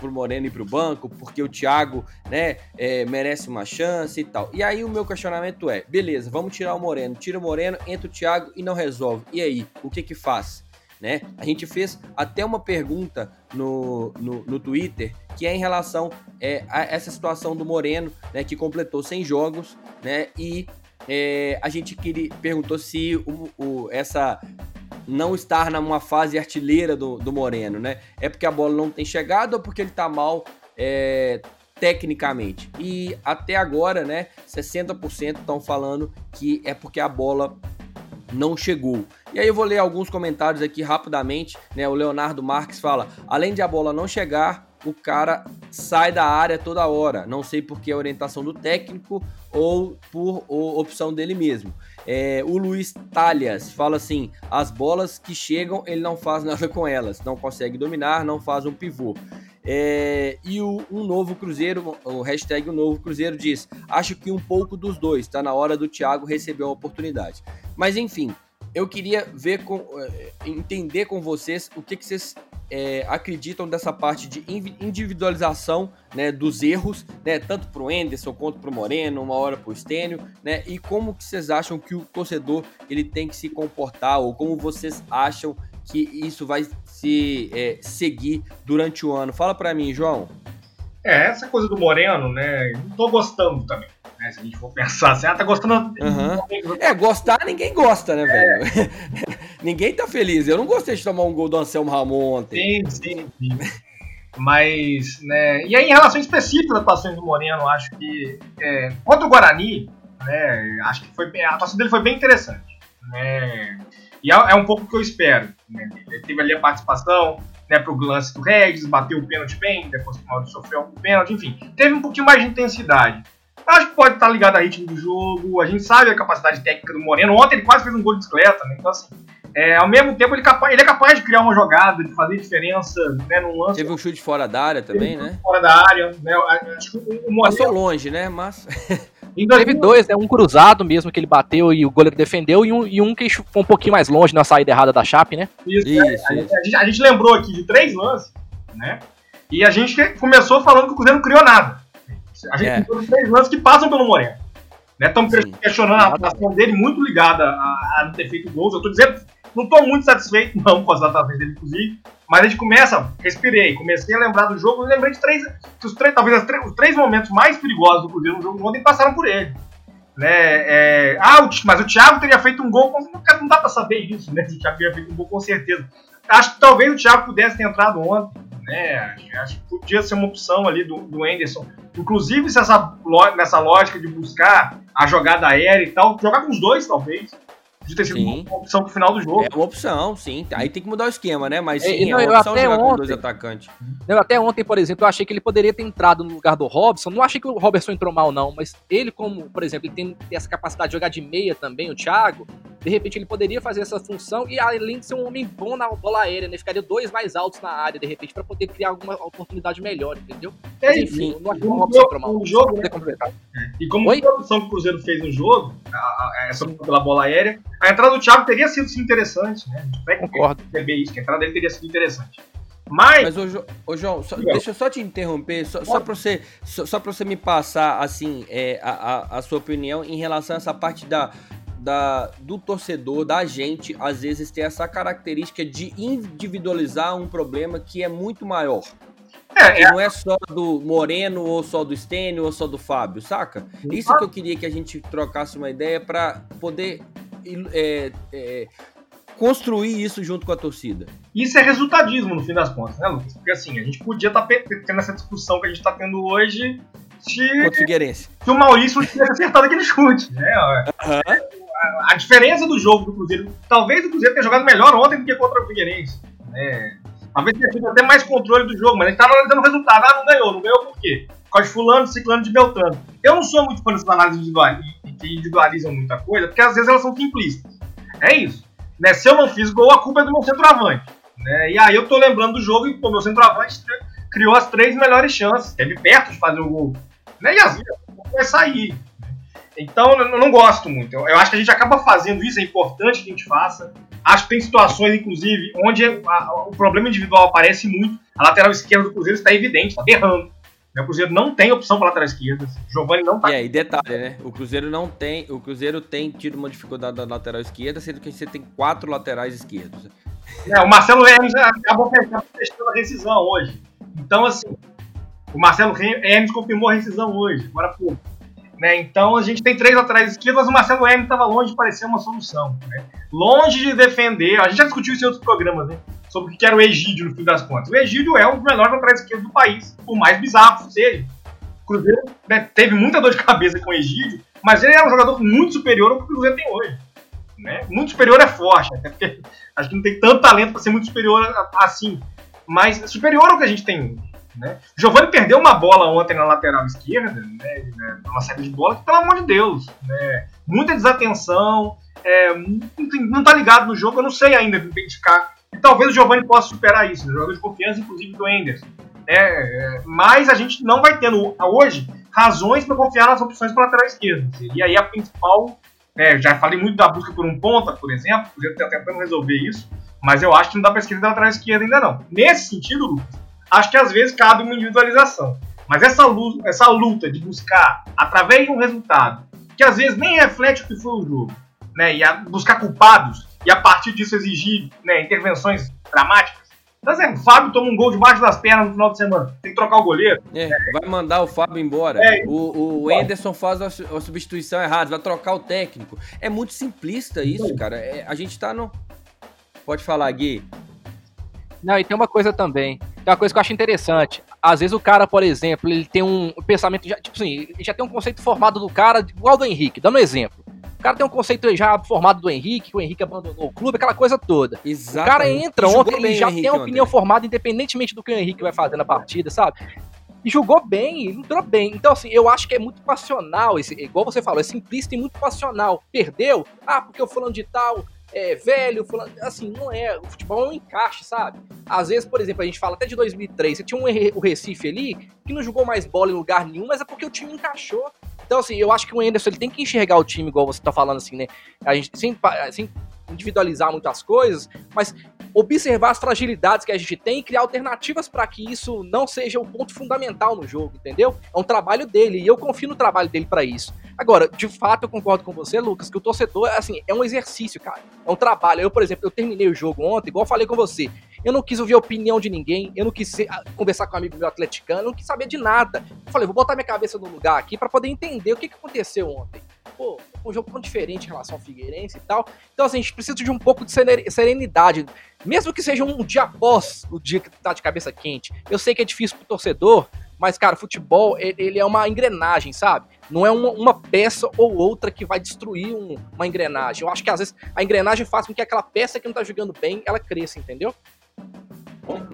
pro Moreno ir pro banco, porque o Thiago, né, é, merece uma chance e tal. E aí o meu questionamento é, beleza, vamos tirar o Moreno, tira o Moreno, entra o Thiago e não resolve. E aí, o que que faz? Né? A gente fez até uma pergunta no, no, no Twitter que é em relação é, a essa situação do Moreno, né, que completou 100 jogos, né, e é, a gente queria, perguntou se o, o, essa não estar numa fase artilheira do, do Moreno, né? É porque a bola não tem chegado ou porque ele tá mal é, tecnicamente? E até agora, né, 60% estão falando que é porque a bola não chegou. E aí eu vou ler alguns comentários aqui rapidamente, né? O Leonardo Marques fala: "Além de a bola não chegar, o cara sai da área toda hora. Não sei por que a orientação do técnico ou por opção dele mesmo. É, o Luiz Talhas fala assim: as bolas que chegam, ele não faz nada com elas, não consegue dominar, não faz um pivô. É, e o, um Novo Cruzeiro, o hashtag o Novo Cruzeiro diz: acho que um pouco dos dois, tá na hora do Thiago receber uma oportunidade. Mas enfim, eu queria ver com, eh, entender com vocês o que, que vocês é, acreditam dessa parte de individualização né, dos erros, né, tanto para o Enderson quanto para o Moreno, uma hora para o Stênio, né, e como que vocês acham que o torcedor ele tem que se comportar ou como vocês acham que isso vai se é, seguir durante o ano? Fala para mim, João. É, essa coisa do Moreno, né, não tô gostando também. Né, se a gente for pensar assim, ah, tá gostando. Uhum. É, gostar ninguém gosta, né, velho? É. ninguém tá feliz. Eu não gostei de tomar um gol do Anselmo Ramon ontem. Sim, sim, sim. Mas, né, e aí em relação específica da atuação do Moreno, acho que é, contra o Guarani, né, acho que foi a atuação dele foi bem interessante. Né, e é, é um pouco o que eu espero. Né, ele teve ali a participação, né, pro lance do Regis, bateu o pênalti bem, depois o Mauro sofreu um pênalti, enfim, teve um pouquinho mais de intensidade. Acho que pode estar ligado ao ritmo do jogo. A gente sabe a capacidade técnica do Moreno. Ontem ele quase fez um gol de bicicleta, né? Então, assim, é, ao mesmo tempo ele, capaz, ele, é capaz de criar uma jogada, de fazer diferença né, num lance. Teve um chute fora da área também, né? Fora da área, né? Acho que o Moreno... Passou longe, né? Mas. Teve dois, né? Um cruzado mesmo que ele bateu e o goleiro defendeu, e um, e um que foi um pouquinho mais longe na saída errada da Chape, né? Isso, isso, é, isso. A, gente, a, gente, lembrou aqui de três lances, né? E a gente começou falando que o Cruzeiro não criou nada. A gente é. tem três lances que passam pelo Moreno. Estamos né? questionando a atuação dele, muito ligada a, a não ter feito gols. Eu estou dizendo, não estou muito satisfeito, não, com as atuações dele, inclusive. Mas a gente começa, respirei, comecei a lembrar do jogo, eu lembrei de três, os três talvez os três momentos mais perigosos do Cruzeiro no jogo ontem passaram por ele. Né? É, ah, o, mas o Thiago teria feito um gol, não dá para saber isso, né? O Thiago teria feito um gol com certeza. Acho que talvez o Thiago pudesse ter entrado ontem né? Acho que podia ser uma opção ali do, do Anderson. Inclusive, se essa, nessa lógica de buscar a jogada aérea e tal, jogar com os dois, talvez. De ter sido sim. uma opção pro final do jogo. É uma opção, sim. Aí tem que mudar o esquema, né? Mas sim, é, não, é uma opção jogar ontem, com dois atacantes. Eu, até ontem, por exemplo, eu achei que ele poderia ter entrado no lugar do Robson. Não achei que o Robertson entrou mal, não. Mas ele, como, por exemplo, ele tem essa capacidade de jogar de meia também, o Thiago de repente ele poderia fazer essa função e além de ser um homem bom na bola aérea, né? Ficaria dois mais altos na área, de repente, para poder criar alguma oportunidade melhor, entendeu? É, Mas, enfim, não acho uma opção para o jogo, né? É. E como Oi? a opção que o Cruzeiro fez no jogo, a, a, essa pela bola aérea, a entrada do Thiago teria sido sim, interessante, né? Concordo. Perceber isso, que a entrada dele teria sido interessante. Mas, Mas ô, ô João, só, deixa eu só te interromper, só, só para você, só, só você me passar assim é, a, a, a, sua opinião em relação a essa parte da, da, do torcedor, da gente, às vezes ter essa característica de individualizar um problema que é muito maior. É, que é. não é só do Moreno, ou só do Stênio, ou só do Fábio, saca? Isso que eu queria que a gente trocasse uma ideia para poder é, é, construir isso junto com a torcida. Isso é resultadismo, no fim das contas, né, Lucas? Porque assim, a gente podia estar tá tendo essa discussão que a gente está tendo hoje se, se o Maurício tivesse acertado aquele chute, né? Uhum a, diferença do jogo do Cruzeiro, talvez o Cruzeiro tenha jogado melhor ontem do que contra o Figueirense. Né? Talvez tenha tido até mais controle do jogo, mas a gente estava analisando o resultado. Ah, não ganhou. Não ganhou por quê? Por causa de fulano, ciclano, de Beltrano. Eu não sou muito fã dessas análises que individualizam muita coisa, porque às vezes elas são simplistas. É isso. Né? Se eu não fiz gol, a culpa é do meu centroavante. Né? E aí eu tô lembrando do jogo e o meu centroavante criou as três melhores chances. Esteve perto de fazer o gol. Né? E às vezes vai sair. Então, eu não gosto muito. Eu acho que a gente acaba fazendo isso, é importante que a gente faça. Acho que tem situações, inclusive, onde a, o problema individual aparece muito. A lateral esquerda do Cruzeiro está evidente, está berrando. O Cruzeiro não tem opção para lateral esquerda. Giovanni não tá. É, e detalhe, né? O Cruzeiro não tem. O Cruzeiro tem tido uma dificuldade da lateral esquerda, sendo que você tem quatro laterais esquerdos. É, o Marcelo Hermes acabou fechando a rescisão hoje. Então, assim, o Marcelo Hermes confirmou a rescisão hoje, agora pouco. Né? Então a gente tem três laterais esquerdos, mas o Marcelo Hermes estava longe de parecer uma solução. Né? Longe de defender, a gente já discutiu isso em outros programas, né? Sobre o que era o Egídio no fim das contas. O Egídio é um dos melhores laterais esquerdos do país, por mais bizarro que seja. O Cruzeiro né, teve muita dor de cabeça com o Egídio, mas ele é um jogador muito superior ao que o Cruzeiro tem hoje. Né? Muito superior é forte, até porque acho que não tem tanto talento para ser muito superior assim. Mas superior ao que a gente tem né? Giovanni perdeu uma bola ontem na lateral esquerda, né, né, uma saída de bola, que, pelo amor de Deus, né, muita desatenção, é, não está ligado no jogo, eu não sei ainda identificar. E talvez o Giovanni possa superar isso, né, jogador de confiança, inclusive do Enderson. É, é, mas a gente não vai tendo hoje razões para confiar nas opções para lateral esquerdo. E aí a principal, é, já falei muito da busca por um ponta, por exemplo, podia estar tentando resolver isso, mas eu acho que não dá para esquerda lateral esquerda ainda não. Nesse sentido, Lucas, acho que às vezes cabe uma individualização. Mas essa luta, essa luta de buscar, através de um resultado, que às vezes nem reflete o que foi o jogo, né, e buscar culpados, e a partir disso exigir né, intervenções dramáticas. Tá dizendo, o Fábio toma um gol debaixo das pernas no final de semana, tem que trocar o goleiro. É, vai mandar o Fábio embora. É, o o Enderson faz a, a, substituição errada, vai trocar o técnico. É muito simplista isso, cara. É, a gente tá no. Pode falar, Gui. Não, e tem uma coisa também. Tem uma coisa que eu acho interessante. Às vezes o cara, por exemplo, ele tem um pensamento, já, tipo assim, já tem um conceito formado do cara, igual do Henrique, dando um exemplo. O cara tem um conceito já formado do Henrique, que o Henrique abandonou o clube, aquela coisa toda. Exatamente. O cara entra ontem, ele já tem a opinião ontem. formada, independentemente do que o Henrique vai fazer na partida, sabe? E jogou bem, entrou bem. Então, assim, eu acho que é muito passional, esse, igual você falou, é simplista e muito passional. Perdeu? Ah, porque o fulano de tal é, velho, fulano, assim, não é. O futebol é um encaixe, sabe? Às vezes, por exemplo, a gente fala até de 2003, você tinha um, o Recife ali que não jogou mais bola em lugar nenhum, mas é porque o time encaixou. Então, assim, eu acho que o Anderson ele tem que enxergar o time, igual você tá falando, assim, né? A gente, sem, sem individualizar muitas coisas, mas observar as fragilidades que a gente tem e criar alternativas para que isso não seja o um ponto fundamental no jogo, entendeu? É um trabalho dele e eu confio no trabalho dele para isso. Agora, de fato, eu concordo com você, Lucas, que o torcedor, assim, é um exercício, cara. É um trabalho. Eu, por exemplo, eu terminei o jogo ontem, igual eu falei com você. Eu não quis ouvir a opinião de ninguém, eu não quis ser, ah, conversar com um amigo meu atleticano, eu não quis saber de nada. Eu falei, vou botar minha cabeça no lugar aqui para poder entender o que, que aconteceu ontem. Pô, um jogo tão diferente em relação ao Figueirense e tal. Então, assim, a gente precisa de um pouco de serenidade. Mesmo que seja um dia após o dia que tá de cabeça quente. Eu sei que é difícil pro torcedor, mas, cara, futebol, ele é uma engrenagem, sabe? Não é uma, uma peça ou outra que vai destruir um, uma engrenagem. Eu acho que, às vezes, a engrenagem faz com que aquela peça que não tá jogando bem, ela cresça, entendeu?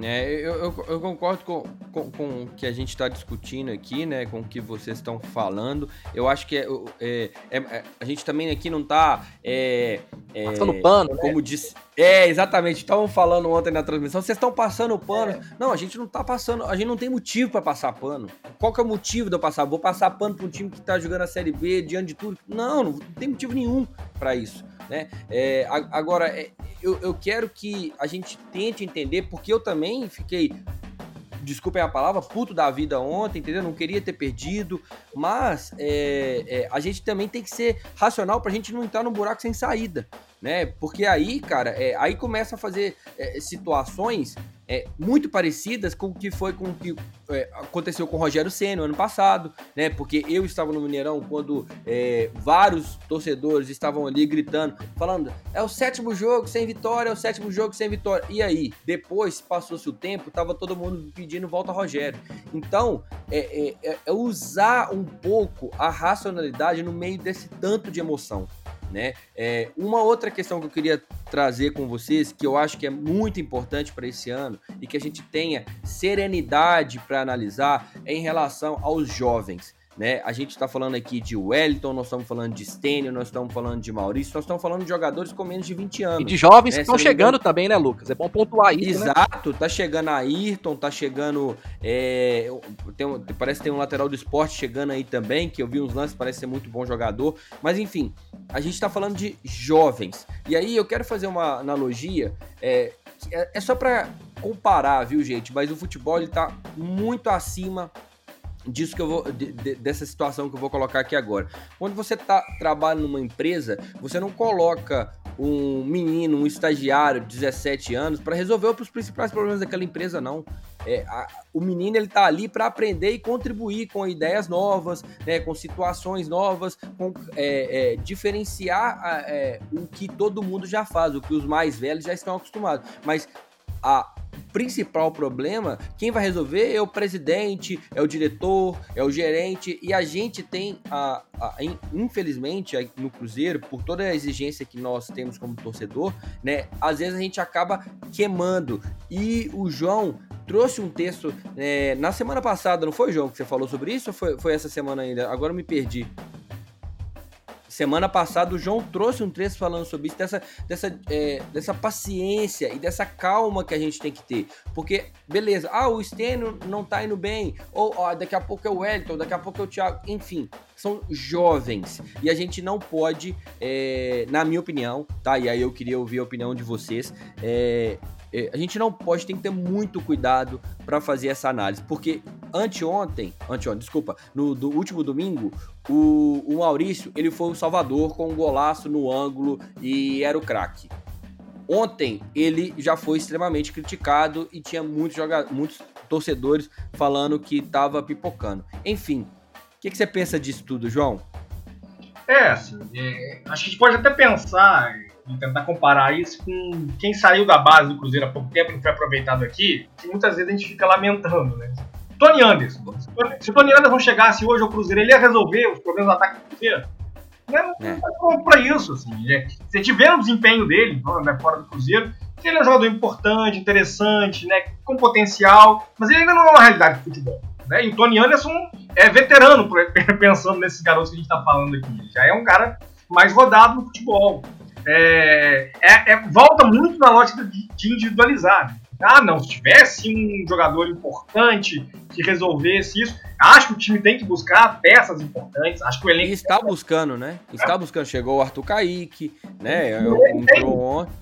É, eu, eu, eu, concordo com, com, com, o que a gente está discutindo aqui, né? Com o que vocês estão falando. Eu acho que é, é, é, é a gente também aqui não está. É, é, passando pano, né? como né? disse. É, exatamente. Estavam falando ontem na transmissão. Vocês estão passando pano. É. Não, a gente não está passando. A gente não tem motivo para passar pano. Qual que é o motivo de eu passar? Vou passar pano para um time que está jogando a Série B diante de tudo? Não, não tem motivo nenhum para isso. Né? É, agora, é, eu, eu quero que a gente tente entender, porque eu também fiquei desculpem a palavra, puto da vida ontem, entendeu? Não queria ter perdido, mas é, é, a gente também tem que ser racional pra gente não entrar num buraco sem saída, né? Porque aí, cara, é, aí começa a fazer é, situações é, muito parecidas com o que foi com o que é, aconteceu com o Rogério Senna ano passado, né? Porque eu estava no Mineirão quando é, vários torcedores estavam ali gritando, falando: é o sétimo jogo sem vitória, é o sétimo jogo sem vitória. E aí, depois passou-se o tempo, tava todo mundo pedindo volta a Rogério. Então, é, é, é, é usar um pouco a racionalidade no meio desse tanto de emoção. Né? É, uma outra questão que eu queria trazer com vocês, que eu acho que é muito importante para esse ano e que a gente tenha serenidade para analisar, é em relação aos jovens. Né? A gente está falando aqui de Wellington, nós estamos falando de Stênio, nós estamos falando de Maurício, nós estamos falando de jogadores com menos de 20 anos. E de jovens né? que estão chegando também, né, Lucas? É bom pontuar isso. Né? Exato, né? tá chegando a Ayrton, tá chegando. É, tem, parece que tem um lateral do esporte chegando aí também, que eu vi uns lances, parece ser muito bom jogador. Mas enfim, a gente está falando de jovens. E aí eu quero fazer uma analogia. É, é, é só para comparar, viu, gente? Mas o futebol ele tá muito acima disso que eu vou de, de, dessa situação que eu vou colocar aqui agora. Quando você tá trabalha numa empresa, você não coloca um menino, um estagiário de 17 anos para resolver os principais problemas daquela empresa não. É, a, o menino ele tá ali para aprender e contribuir com ideias novas, né, com situações novas, com é, é, diferenciar a, é, o que todo mundo já faz, o que os mais velhos já estão acostumados. Mas a principal problema, quem vai resolver é o presidente, é o diretor, é o gerente, e a gente tem, a, a, infelizmente, no Cruzeiro, por toda a exigência que nós temos como torcedor, né, às vezes a gente acaba queimando. E o João trouxe um texto é, na semana passada, não foi, João, que você falou sobre isso, ou foi, foi essa semana ainda? Agora eu me perdi. Semana passada o João trouxe um trecho falando sobre isso, dessa, dessa, é, dessa paciência e dessa calma que a gente tem que ter. Porque, beleza, ah, o Stênio não tá indo bem, ou ó, daqui a pouco é o Wellington, daqui a pouco é o Thiago, enfim, são jovens. E a gente não pode, é, na minha opinião, tá? E aí eu queria ouvir a opinião de vocês, é, a gente não pode, tem que ter muito cuidado para fazer essa análise, porque anteontem, anteontem, desculpa, no do último domingo, o, o Maurício, ele foi o salvador com um golaço no ângulo e era o craque. Ontem ele já foi extremamente criticado e tinha muitos, jogadores, muitos torcedores falando que estava pipocando. Enfim, o que, que, você pensa disso tudo, João? É, assim, é, acho que a gente pode até pensar tentar comparar isso com quem saiu da base do Cruzeiro há pouco tempo e não foi aproveitado aqui, que muitas vezes a gente fica lamentando, né? Tony Anderson. Se o Tony Anderson chegasse hoje ao Cruzeiro, ele ia resolver os problemas do ataque do Cruzeiro? Não é, é. para isso, assim. Né? Se tiver o desempenho dele, né, fora do Cruzeiro, ele é um jogador importante, interessante, né, com potencial, mas ele ainda não é uma realidade do futebol. Né? E o Tony Anderson é veterano, pensando nesses garotos que a gente está falando aqui. Ele já é um cara mais rodado no futebol. É, é, é, volta muito na lógica de, de individualizar. Né? Ah, não, se tivesse um jogador importante que resolvesse isso, acho que o time tem que buscar peças importantes. Acho que o elenco. E está buscando, né? Está é. buscando. Chegou o Arthur Kaique, né? Entrou ontem.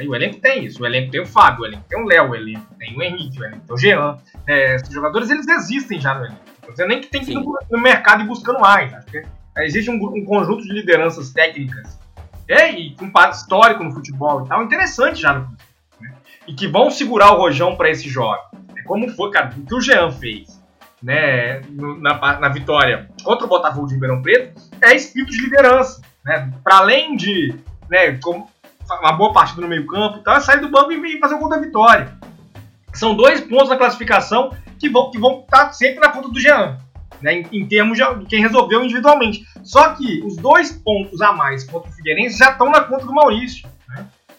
E o elenco tem isso. O elenco tem o Fábio, o elenco tem o Léo, o elenco tem o Henrique, o elenco tem o Jean. É, esses jogadores eles existem já no elenco. Você nem que tem que ir no, no, mercado e buscando mais. Acho que existe um, um conjunto de lideranças técnicas é, e com histórico no futebol e tal, interessante já no futebol e que vão segurar o rojão para esse jogo. É como foi, cara, o que o Jean fez né, na, na vitória contra o Botafogo de Ribeirão Preto é espírito de liderança. Né? Para além de né, uma boa partida no meio-campo, então, é sair do banco e fazer o gol da vitória. São dois pontos na classificação que vão, que vão estar sempre na conta do Jean. Né, em, em, termos de quem resolveu individualmente. Só que os dois pontos a mais contra o Figueirense já estão na conta do Maurício.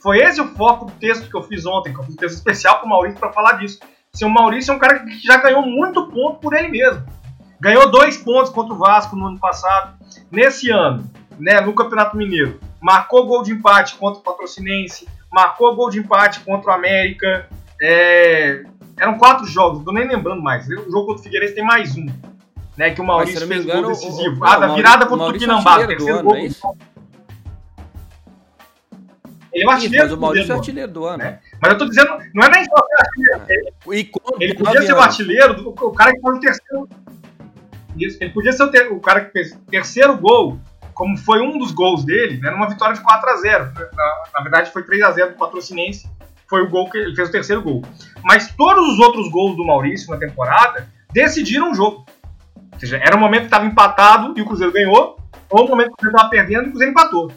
Foi esse o foco do texto que eu fiz ontem, que eu fiz um texto especial com o Maurício para falar disso. Se o Maurício é um cara que já ganhou muito ponto por ele mesmo. Ganhou dois pontos contra o Vasco no ano passado. Nesse ano, né, no Campeonato Mineiro, marcou gol de empate contra o Patrocinense, marcou gol de empate contra o América. É... Eram quatro jogos, não nem lembrando mais. O jogo contra o Figueirense tem mais um. Né, que o Maurício fez engano, gol decisivo. O, o, ah, da virada contra o Tupinambá, terceiro gol. É ele é o artilheiro Isso, mas o Maurício é artilheiro do ano. Né? Mas eu tô dizendo, não é nem só artilheiro. Ele, e ele podia ser o artilheiro, o cara que faz o terceiro. Isso, ele podia ser o, ter, o cara que fez o terceiro gol, como foi um dos gols dele, né, numa vitória de 4 a 0 na, na verdade, foi 3 a 0 do Patrocinense. Foi o gol que ele fez o terceiro gol. Mas todos os outros gols do Maurício na temporada decidiram o jogo. Ou seja, era um momento que estava empatado e o Cruzeiro ganhou, ou um momento que o Cruzeiro estava perdendo e o Cruzeiro empatou.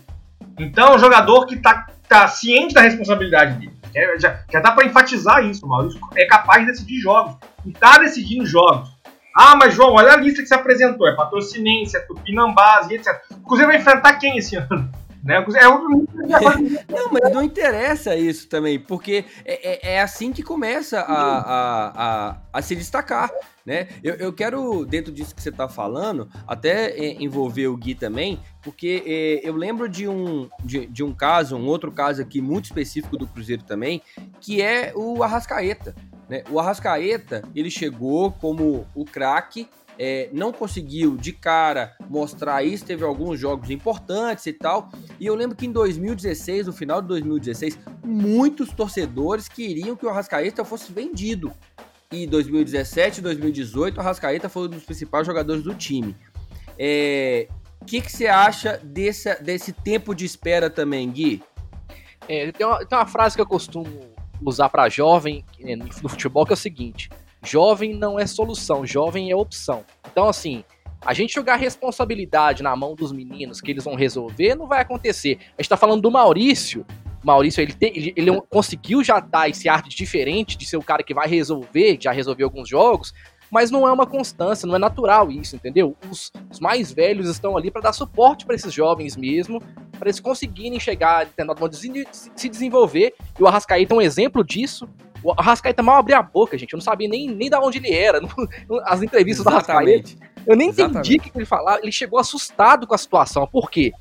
Então, é um jogador que está tá ciente da responsabilidade dele. Já, já dá para enfatizar isso, Maurício é capaz de decidir jogos. E tá decidindo jogos. Ah, mas João, olha a lista que se apresentou. É Patrocinense, é Tupinambás e etc. O Cruzeiro vai enfrentar quem esse ano? Né? É não, mas não interessa isso também, porque é, é, é assim que começa a, a, a, a, se destacar. Né? Eu, eu quero, dentro disso que você está falando, até é, envolver o Gui também, porque é, eu lembro de um, de, de um caso, um outro caso aqui muito específico do Cruzeiro também, que é o Arrascaeta. Né? O Arrascaeta, ele chegou como o craque é, não conseguiu de cara mostrar isso, teve alguns jogos importantes e tal. E eu lembro que em 2016, no final de 2016, muitos torcedores queriam que o Arrascaeta fosse vendido. E 2017 e 2018, o Arrascaeta foi um dos principais jogadores do time. É, o que, que você acha desse, desse tempo de espera também, Gui? É, tem, uma, tem uma frase que eu costumo usar para jovem é, no futebol que é o seguinte: Jovem não é solução, jovem é opção. Então, assim, a gente jogar responsabilidade na mão dos meninos que eles vão resolver não vai acontecer. A gente tá falando do Maurício. Maurício, ele, tem, ele, ele conseguiu já dar esse arte diferente de ser o cara que vai resolver, já resolveu alguns jogos, mas não é uma constância, não é natural isso, entendeu? Os, os mais velhos estão ali para dar suporte para esses jovens mesmo, para eles conseguirem chegar, entendeu? se desenvolver. E o Arrascaeta é um exemplo disso. O Arrascaeta mal abria a boca, gente. Eu não sabia nem, nem da onde ele era. As entrevistas Exatamente. do Arrascaeta. Eu nem entendi o que ele falava. Ele chegou assustado com a situação. Por quê?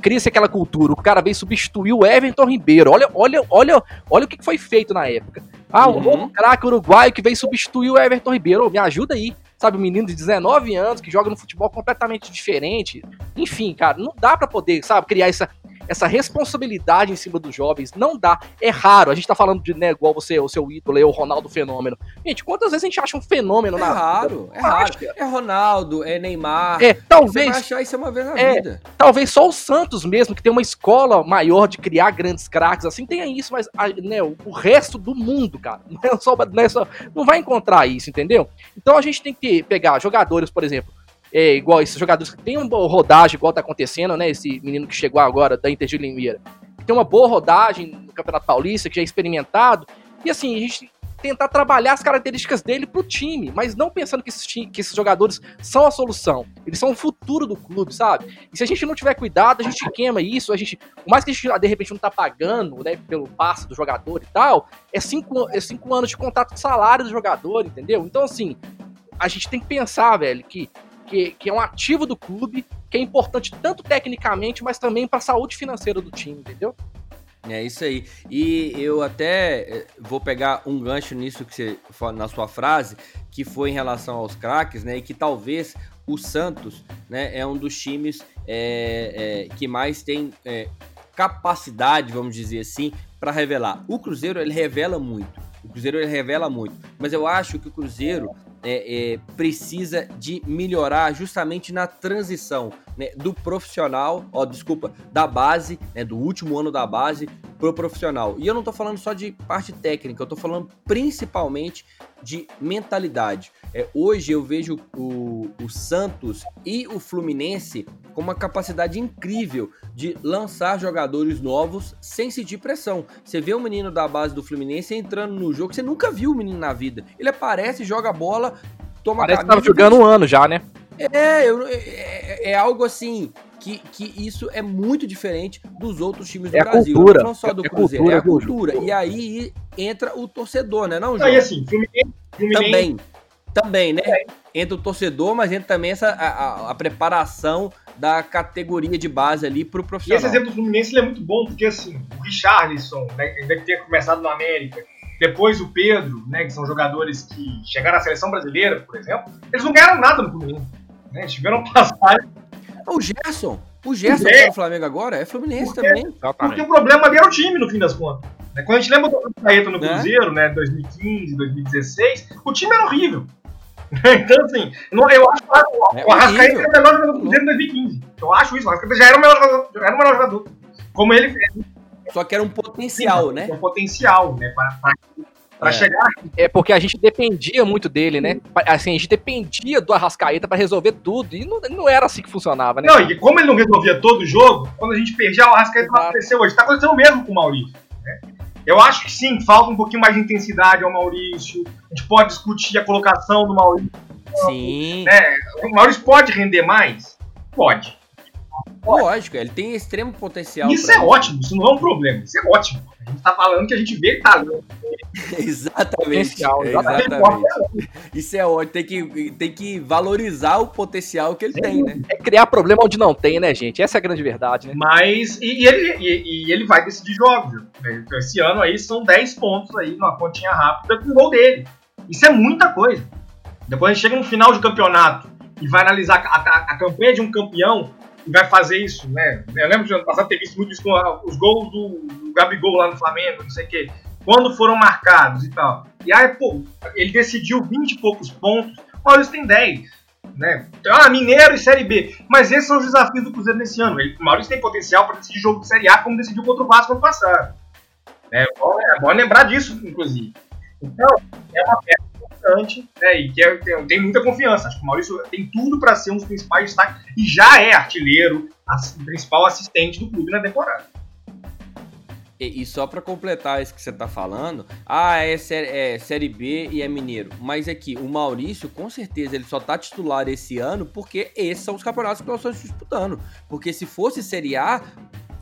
Cria-se aquela cultura. O cara veio substituir o Everton Ribeiro. Olha, olha, olha, olha o que foi feito na época. Ah, uhum. o craque uruguaio que veio substituir o Everton Ribeiro. Oh, me ajuda aí. Sabe, um menino de 19 anos que joga no futebol completamente diferente. Enfim, cara, não dá para poder, sabe, criar essa, essa responsabilidade em cima dos jovens. Não dá. É raro. A gente tá falando de, né, igual você, o seu ídolo, é o Ronaldo Fenômeno. Gente, quantas vezes a gente acha um fenômeno é na raro, vida? É raro, é Ronaldo, é Neymar. É, talvez. Você vai achar isso uma vez na é, vida. Talvez só o Santos mesmo, que tem uma escola maior de criar grandes craques, assim, tenha isso, mas né, o resto do mundo, cara, não, é só, não, é só, não vai encontrar isso, entendeu? Então a gente tem que pegar jogadores, por exemplo, é, igual esses jogadores que tem uma boa rodagem, igual tá acontecendo, né? Esse menino que chegou agora da Inter de Limeira. Que tem uma boa rodagem no Campeonato Paulista, que já é experimentado. E assim, a gente tentar trabalhar as características dele pro time, mas não pensando que esses, que esses jogadores são a solução. Eles são o futuro do clube, sabe? E se a gente não tiver cuidado, a gente queima isso, a gente. Por mais que a gente, de repente, não tá pagando, né, pelo passe do jogador e tal, é cinco, é cinco anos de contrato de salário do jogador, entendeu? Então, assim, a gente tem que pensar, velho, que que, que é um ativo do clube, que é importante tanto tecnicamente, mas também para a saúde financeira do time, entendeu? É isso aí. E eu até eh, vou pegar um gancho nisso que você na sua frase, que foi em relação aos craques, né? E que talvez o Santos, né, é um dos times é, é, que mais tem é, capacidade, vamos dizer assim, para revelar. O Cruzeiro ele revela muito. O Cruzeiro ele revela muito, mas eu acho que o Cruzeiro é, é, precisa de melhorar justamente na transição né, do profissional, ó, desculpa, da base, né, do último ano da base pro profissional. E eu não tô falando só de parte técnica, eu tô falando principalmente de mentalidade. É, hoje eu vejo o, o Santos e o Fluminense com uma capacidade incrível de lançar jogadores novos sem sentir pressão. Você vê o menino da base do Fluminense entrando no jogo, você nunca viu o menino na vida. Ele aparece, joga a bola, toma Parece que tava jogando um ano já, né? É, eu, é, é, é, algo assim que, que isso é muito diferente dos outros times do é Brasil. Cultura. Não só do é Cruzeiro, cultura, é a cultura. E aí entra o torcedor, né, não, João? Aí assim, Fluminense, Fluminense... Também, também, né? É. Entra o torcedor, mas entra também essa, a, a, a, preparação da categoria de base ali pro profissional. E esse exemplo do Fluminense é muito bom, porque assim, o Richarlison, né, deve ter começado no América, depois o Pedro, né, que são jogadores que chegaram à seleção brasileira, por exemplo, eles não ganharam nada no Fluminense. Né, eles tiveram passagem. O Gerson, o Gerson que tá no Flamengo agora é Fluminense porque, também. Porque o problema ali era o time, no fim das contas. Né, quando a gente lembra do Caeta no né? Cruzeiro, né, 2015, 2016, o time era horrível. Então, assim, eu acho que o Arrascaeta é o melhor jogador do Cruzeiro em 2015. Eu acho isso, o Arrascaeta já era o melhor jogador, já era o melhor jogador. Como ele. Só que era um potencial, Sim, né? Um potencial, né? Pra, pra, pra é. chegar. É porque a gente dependia muito dele, né? Assim, a gente dependia do Arrascaeta para resolver tudo. E não, não era assim que funcionava, né? Não, e como ele não resolvia todo o jogo, quando a gente perdia, o Arrascaeta não aconteceu hoje. Tá acontecendo o mesmo com o Maurício. Né? Eu acho que sim, falta um pouquinho mais de intensidade ao Maurício. A gente pode discutir a colocação do Maurício. Sim. Né? O Maurício pode render mais? Pode. Lógico, ele tem extremo potencial. Isso é isso. ótimo, isso não é um problema. Isso é ótimo. A gente tá falando que a gente vê talento. exatamente. exatamente. Isso é ótimo. Tem que, tem que valorizar o potencial que ele é, tem, né? É criar problema onde não tem, né, gente? Essa é a grande verdade, né? Mas. E, e ele, e, e, ele vai decidir jogos. Né? Esse ano aí são 10 pontos aí numa pontinha rápida com o gol dele. Isso é muita coisa. Depois a gente chega no final de campeonato e vai analisar a, a, a campanha de um campeão e vai fazer isso, né? Eu lembro de ano passado ter visto muito isso com os gols do, Gabigol lá no Flamengo, não sei o quê. Quando foram marcados e tal. E aí, pô, ele decidiu 20 e poucos pontos, o Maurício tem 10. Né? Ah, Mineiro e Série B. Mas esses são os desafios do Cruzeiro nesse ano. Ele, o Maurício tem potencial para decidir jogo de Série A, como decidiu contra o Vasco ano passado. É bom, é bom lembrar disso, inclusive. Então, é uma peça importante né, e que é, tem, tem, muita confiança. Acho que o Maurício tem tudo para ser um dos principais destaques e já é artilheiro, o principal assistente do clube na temporada. E, e só para completar isso que você tá falando, ah, é série, é série, B e é Mineiro. Mas aqui, o Maurício, com certeza, ele só tá titular esse ano porque esses são os campeonatos que nós estamos disputando. Porque se fosse Série A,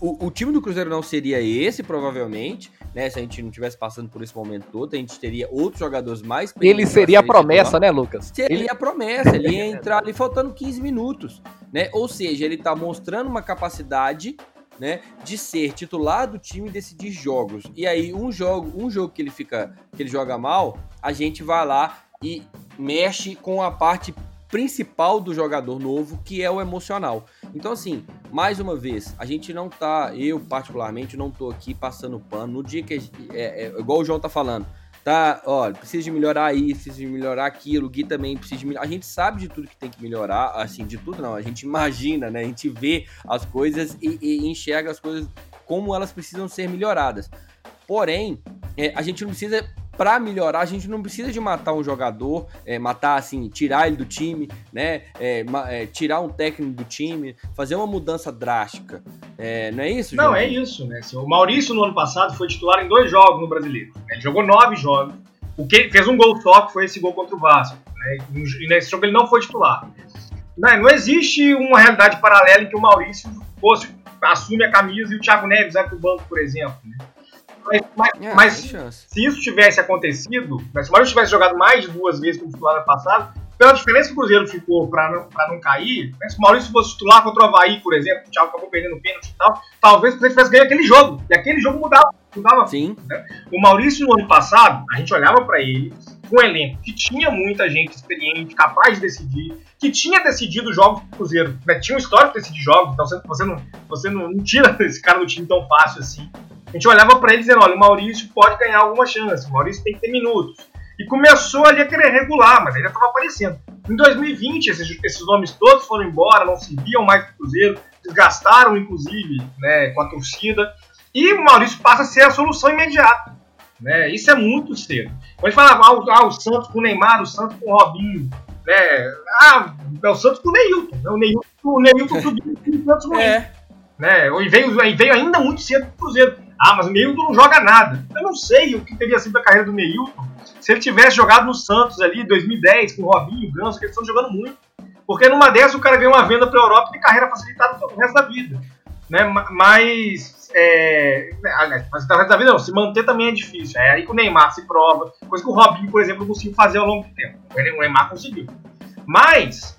o, o time do Cruzeiro não seria esse, provavelmente né? Se a gente não tivesse passando por esse momento todo, a gente teria outros jogadores mais Ele seria a promessa, né, Lucas? Seria ele... a promessa, ele ia entrar ali faltando 15 minutos, né? Ou seja, ele tá mostrando uma capacidade né, de ser titular do time e decidir jogos. E aí um jogo, um jogo que ele fica, que ele joga mal, a gente vai lá e mexe com a parte principal do jogador novo, que é o emocional. Então, assim, mais uma vez, a gente não tá, eu particularmente, não tô aqui passando pano. No dia que, é, é, igual o João tá falando, tá, olha, precisa de melhorar isso, precisa de melhorar aquilo, o Gui também precisa de melhorar. A gente sabe de tudo que tem que melhorar, assim, de tudo não, a gente imagina, né? A gente vê as coisas e, e enxerga as coisas como elas precisam ser melhoradas. Porém, é, a gente não precisa para melhorar, a gente não precisa de matar um jogador, é, matar assim, tirar ele do time, né? É, é, tirar um técnico do time, fazer uma mudança drástica. É, não é isso, Não, é isso, né? Assim, o Maurício no ano passado foi titular em dois jogos no Brasileiro. Ele jogou nove jogos. O que fez um gol só, que foi esse gol contra o Vasco. Né? E nesse jogo ele não foi titular. Não, não existe uma realidade paralela em que o Maurício fosse assume a camisa e o Thiago Neves vai pro banco, por exemplo. Né? Mas, mas, é, mas se isso tivesse acontecido, mas se o Maurício tivesse jogado mais de duas vezes como titular no passado, pela diferença que o Cruzeiro ficou para não, pra não cair, né, se o Maurício fosse titular contra o Havaí, por exemplo, o Thiago acabou perdendo o pênalti e tal, talvez o Cruzeiro tivesse ganho aquele jogo. E aquele jogo mudava. mudava Sim. Né? O Maurício, no ano passado, a gente olhava para ele com um elenco que tinha muita gente experiente, capaz de decidir, que tinha decidido jogos do Cruzeiro. Né? Tinha um histórico de decidir jogos, então você, você, não, você não, não tira esse cara do time tão fácil assim. A gente olhava para ele dizendo: olha, o Maurício pode ganhar alguma chance, o Maurício tem que ter minutos. E começou ali a querer regular, mas ainda estava aparecendo. Em 2020, esses, esses, nomes todos foram embora, não se viam mais o Cruzeiro, desgastaram, inclusive, né, com a torcida. E o Maurício passa a ser a solução imediata. Né? Isso é muito cedo. Quando a gente falava ah, ah, o Santos com o Neymar, o Santos com o Robinho, né? Ah, é o Santos com o Neilton. Né? O Neilton, o Neilton subiu e o Santos morreu. É. Né? E veio, veio ainda muito cedo pro Cruzeiro. Ah, mas o Neilton não joga nada. Eu não sei o que teria sido a carreira do Neilton se ele tivesse jogado no Santos ali em 2010 com o Robinho, o Ganso, que eles estão jogando muito. Porque numa dessas o cara ganha uma venda para a Europa e carreira facilitada o resto da vida. Né? Mas, é, mas o resto da vida não, se manter também é difícil. É aí que o Neymar se prova, coisa que o Robinho, por exemplo, conseguiu fazer ao longo do tempo. O Neymar conseguiu. Mas,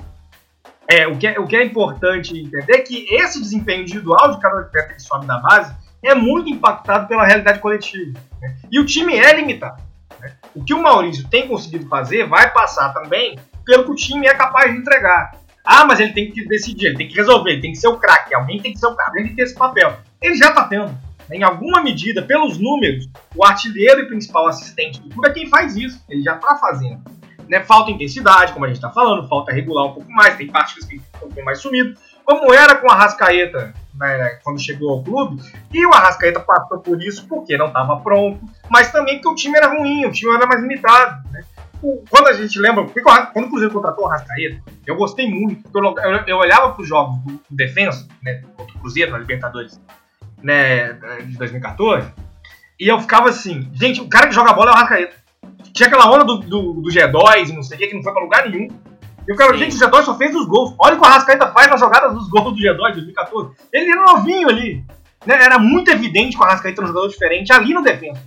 é, o, que é, o que é importante entender é que esse desempenho individual de cada atleta que sobe da base é muito impactado pela realidade coletiva. Né? E o time é limitado. Né? O que o Maurício tem conseguido fazer vai passar também pelo que o time é capaz de entregar. Ah, mas ele tem que decidir, ele tem que resolver, ele tem que ser o craque, alguém tem que ser o craque, alguém tem que ter esse papel. Ele já está tendo. Né? Em alguma medida, pelos números, o artilheiro e principal assistente do clube é quem faz isso. Ele já está fazendo. Né? Falta intensidade, como a gente está falando, falta regular um pouco mais, tem partidas que estão mais sumido. Como era com a Rascaeta né, quando chegou ao clube, e o Arrascaeta passou por isso porque não estava pronto, mas também porque o time era ruim, o time era mais limitado. Né? Quando a gente lembra, quando o Cruzeiro contratou o Arrascaeta, eu gostei muito, eu, eu, eu olhava para os jogos do, do Defensa, né, contra o Cruzeiro na Libertadores né, de 2014, e eu ficava assim, gente, o cara que joga bola é o Arrascaeta. Tinha aquela onda do, do, do G2 e não sei o que, que não foi para lugar nenhum. E o cara, gente, o G2 só fez os gols. Olha o que o Arrascaeta faz nas jogadas dos gols do G2 de 2014. Ele era novinho ali. Né? Era muito evidente que o Arrascaeta era um jogador diferente ali no defesa.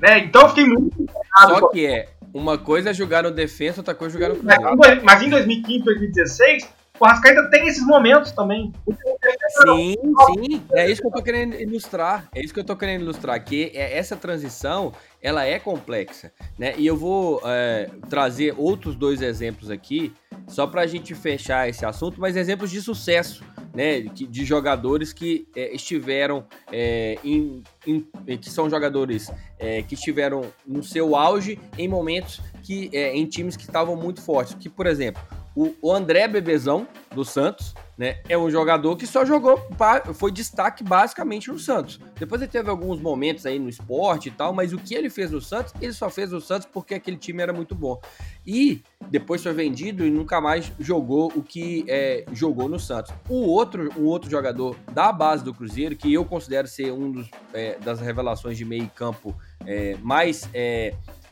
Né? Então eu fiquei muito. Só que é, uma coisa é jogar no defesa, outra coisa é jogar no Cruzeiro. Mas em 2015, 2016, o Arrascaeta tem esses momentos também. Sim, sim. É isso que eu tô querendo ilustrar. É isso que eu tô querendo ilustrar. Que é essa transição, ela é complexa, né? E eu vou é, trazer outros dois exemplos aqui, só para a gente fechar esse assunto, mas exemplos de sucesso, né? De jogadores que é, estiveram é, em, em, que são jogadores é, que estiveram no seu auge em momentos que é, em times que estavam muito fortes. Que, por exemplo, o, o André Bebezão, do Santos, né, é um jogador que só jogou, foi destaque basicamente no Santos. Depois ele teve alguns momentos aí no esporte e tal, mas o que ele fez no Santos, ele só fez no Santos porque aquele time era muito bom. E depois foi vendido e nunca mais jogou o que é, jogou no Santos. O outro, um outro jogador da base do Cruzeiro, que eu considero ser um dos, é, das revelações de meio campo é, mais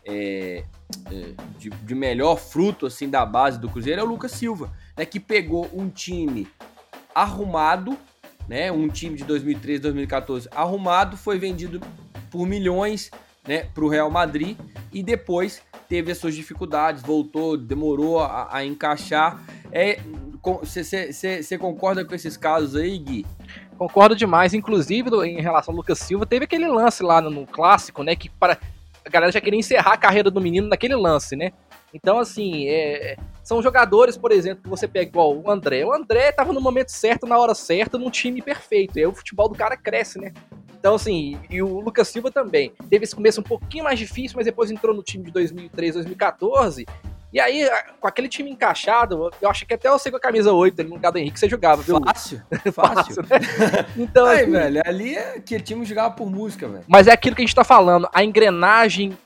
é, é, de, de, melhor fruto assim da base do Cruzeiro é o Lucas Silva, né, que pegou um time arrumado, né, um time de 2013, 2014 arrumado, foi vendido por milhões né, para o Real Madrid e depois teve as suas dificuldades, voltou, demorou a, a encaixar. Você é, concorda com esses casos aí, Gui? Concordo demais. Inclusive, em relação ao Lucas Silva, teve aquele lance lá no, no clássico, né? Que para, a galera já queria encerrar a carreira do menino naquele lance, né? Então, assim, é, são jogadores, por exemplo, que você pega igual o André. O André estava no momento certo, na hora certa, num time perfeito. E aí o futebol do cara cresce, né? Então, assim, e o Lucas Silva também. Teve esse começo um pouquinho mais difícil, mas depois entrou no time de 2013, 2014. E aí, com aquele time encaixado, eu acho que até você com a camisa 8 ali no lugar do Henrique você jogava, viu? Fácil, fácil. né? Então, Aí, assim, velho, ali é aquele time jogava por música, velho. Mas é aquilo que a gente tá falando, a engrenagem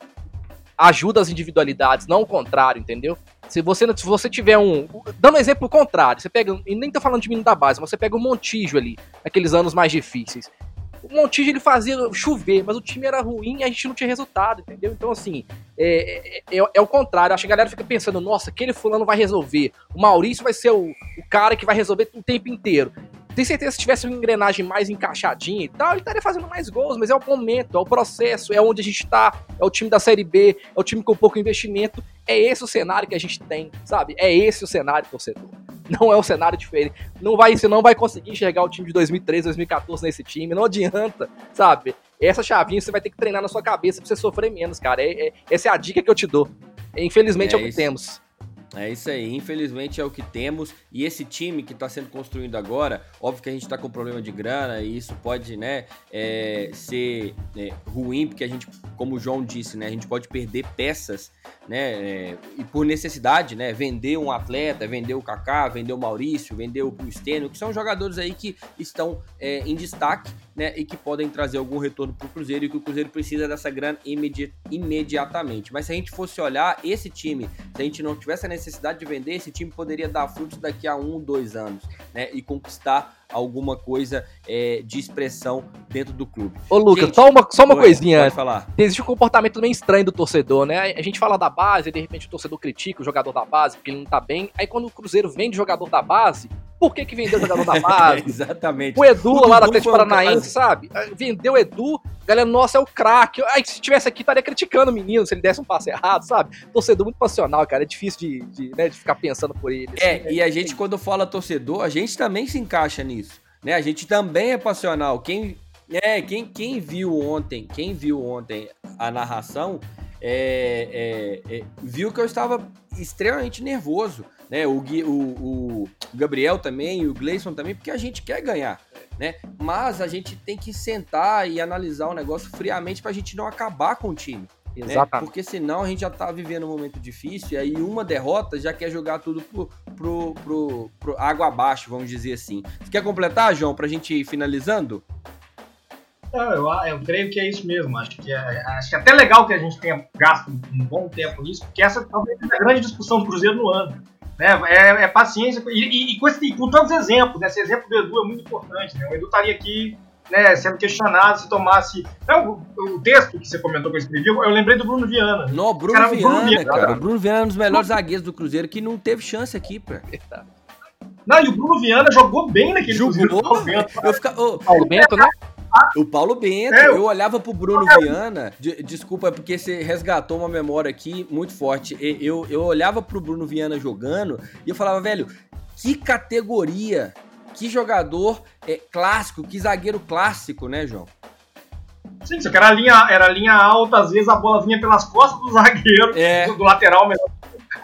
ajuda as individualidades, não o contrário, entendeu? Se você, se você tiver um. Dando um exemplo contrário, você pega. E nem tô falando de menino da base, mas você pega o um Montijo ali, naqueles anos mais difíceis. O Montijo ele fazia chover, mas o time era ruim e a gente não tinha resultado, entendeu? Então, assim, é, é, é, é o contrário. Acho que a galera fica pensando, nossa, aquele fulano vai resolver. O Maurício vai ser o, o cara que vai resolver o tempo inteiro. Tenho certeza que se tivesse uma engrenagem mais encaixadinha e tal, ele estaria fazendo mais gols, mas é o momento, é o processo, é onde a gente tá, é o time da Série B, é o time com pouco investimento. É esse o cenário que a gente tem, sabe? É esse o cenário, torcedor. Não é um cenário diferente. Não vai, você não vai conseguir enxergar o time de 2013, 2014 nesse time, não adianta, sabe? Essa chavinha você vai ter que treinar na sua cabeça pra você sofrer menos, cara. É, é, essa é a dica que eu te dou. Infelizmente é, é o que temos. É isso aí, infelizmente é o que temos. E esse time que está sendo construído agora, óbvio que a gente está com problema de grana e isso pode né, é, ser é, ruim, porque a gente, como o João disse, né, a gente pode perder peças né, é, e por necessidade, né, vender um atleta, vender o Kaká, vender o Maurício, vender o Stênio, que são jogadores aí que estão é, em destaque né, e que podem trazer algum retorno para o Cruzeiro e que o Cruzeiro precisa dessa grana imedi imediatamente. Mas se a gente fosse olhar esse time, se a gente não tivesse a necessidade de vender, esse time poderia dar frutos daqui a um, dois anos, né, e conquistar alguma coisa é, de expressão dentro do clube. Ô, Lucas, gente, só uma, só uma coisinha. Pode falar. Existe um comportamento meio estranho do torcedor, né? A gente fala da base, de repente o torcedor critica o jogador da base porque ele não tá bem. Aí quando o Cruzeiro vende jogador da base, por que, que vendeu o jogador da base? Exatamente. O Edu o lá da Atlético Paranaense, sabe? Vendeu o Edu, galera, nossa, é o craque. Aí se tivesse aqui, estaria criticando o menino se ele desse um passe errado, sabe? Torcedor muito passional, cara. É difícil de, de, né, de ficar pensando por ele. É, assim, né? e a gente, quando fala torcedor, a gente também se encaixa nisso. Né? A gente também é passional. Quem, é, quem, quem viu ontem, quem viu ontem a narração, é, é, é, viu que eu estava extremamente nervoso né? O, o, o Gabriel também, o Gleison também, porque a gente quer ganhar, né? Mas a gente tem que sentar e analisar o negócio friamente para a gente não acabar com o time. Né? Exatamente. Né? Porque senão a gente já tá vivendo um momento difícil e aí uma derrota já quer jogar tudo pro, pro, pro, pro água abaixo, vamos dizer assim. Você quer completar, João, pra gente ir finalizando? Não, eu, eu creio que é isso mesmo. Acho que, é, acho que é até legal que a gente tenha gasto um bom tempo nisso, porque essa talvez seja a grande discussão do Cruzeiro no ano. Né? É, é paciência. E, e, e, com, esse, com tantos exemplos, né? esse exemplo do Edu é muito importante. Né? O Edu estaria aqui né, sendo questionado se tomasse. Não, o, texto que você comentou que eu escrevi, eu lembrei do Bruno Viana. Não, Bruno, cara, Viana, Bruno Viana, cara. O Bruno Viana é um dos melhores zagueiros do Cruzeiro que não teve chance aqui, pra. Não, e o Bruno Viana jogou bem naquele jogou, Cruzeiro. Paulo Bento, eu fica, oh, Paulo Bento, né? O Paulo Bento, é, eu olhava pro Bruno é, Viana, de, desculpa, é porque você resgatou uma memória aqui muito forte. Eu, eu olhava pro Bruno Viana jogando e eu falava, velho, que categoria, que jogador é, clássico, que zagueiro clássico, né, João? Sim, só que era linha, era linha alta, às vezes a bola vinha pelas costas do zagueiro, é. do, do lateral mesmo.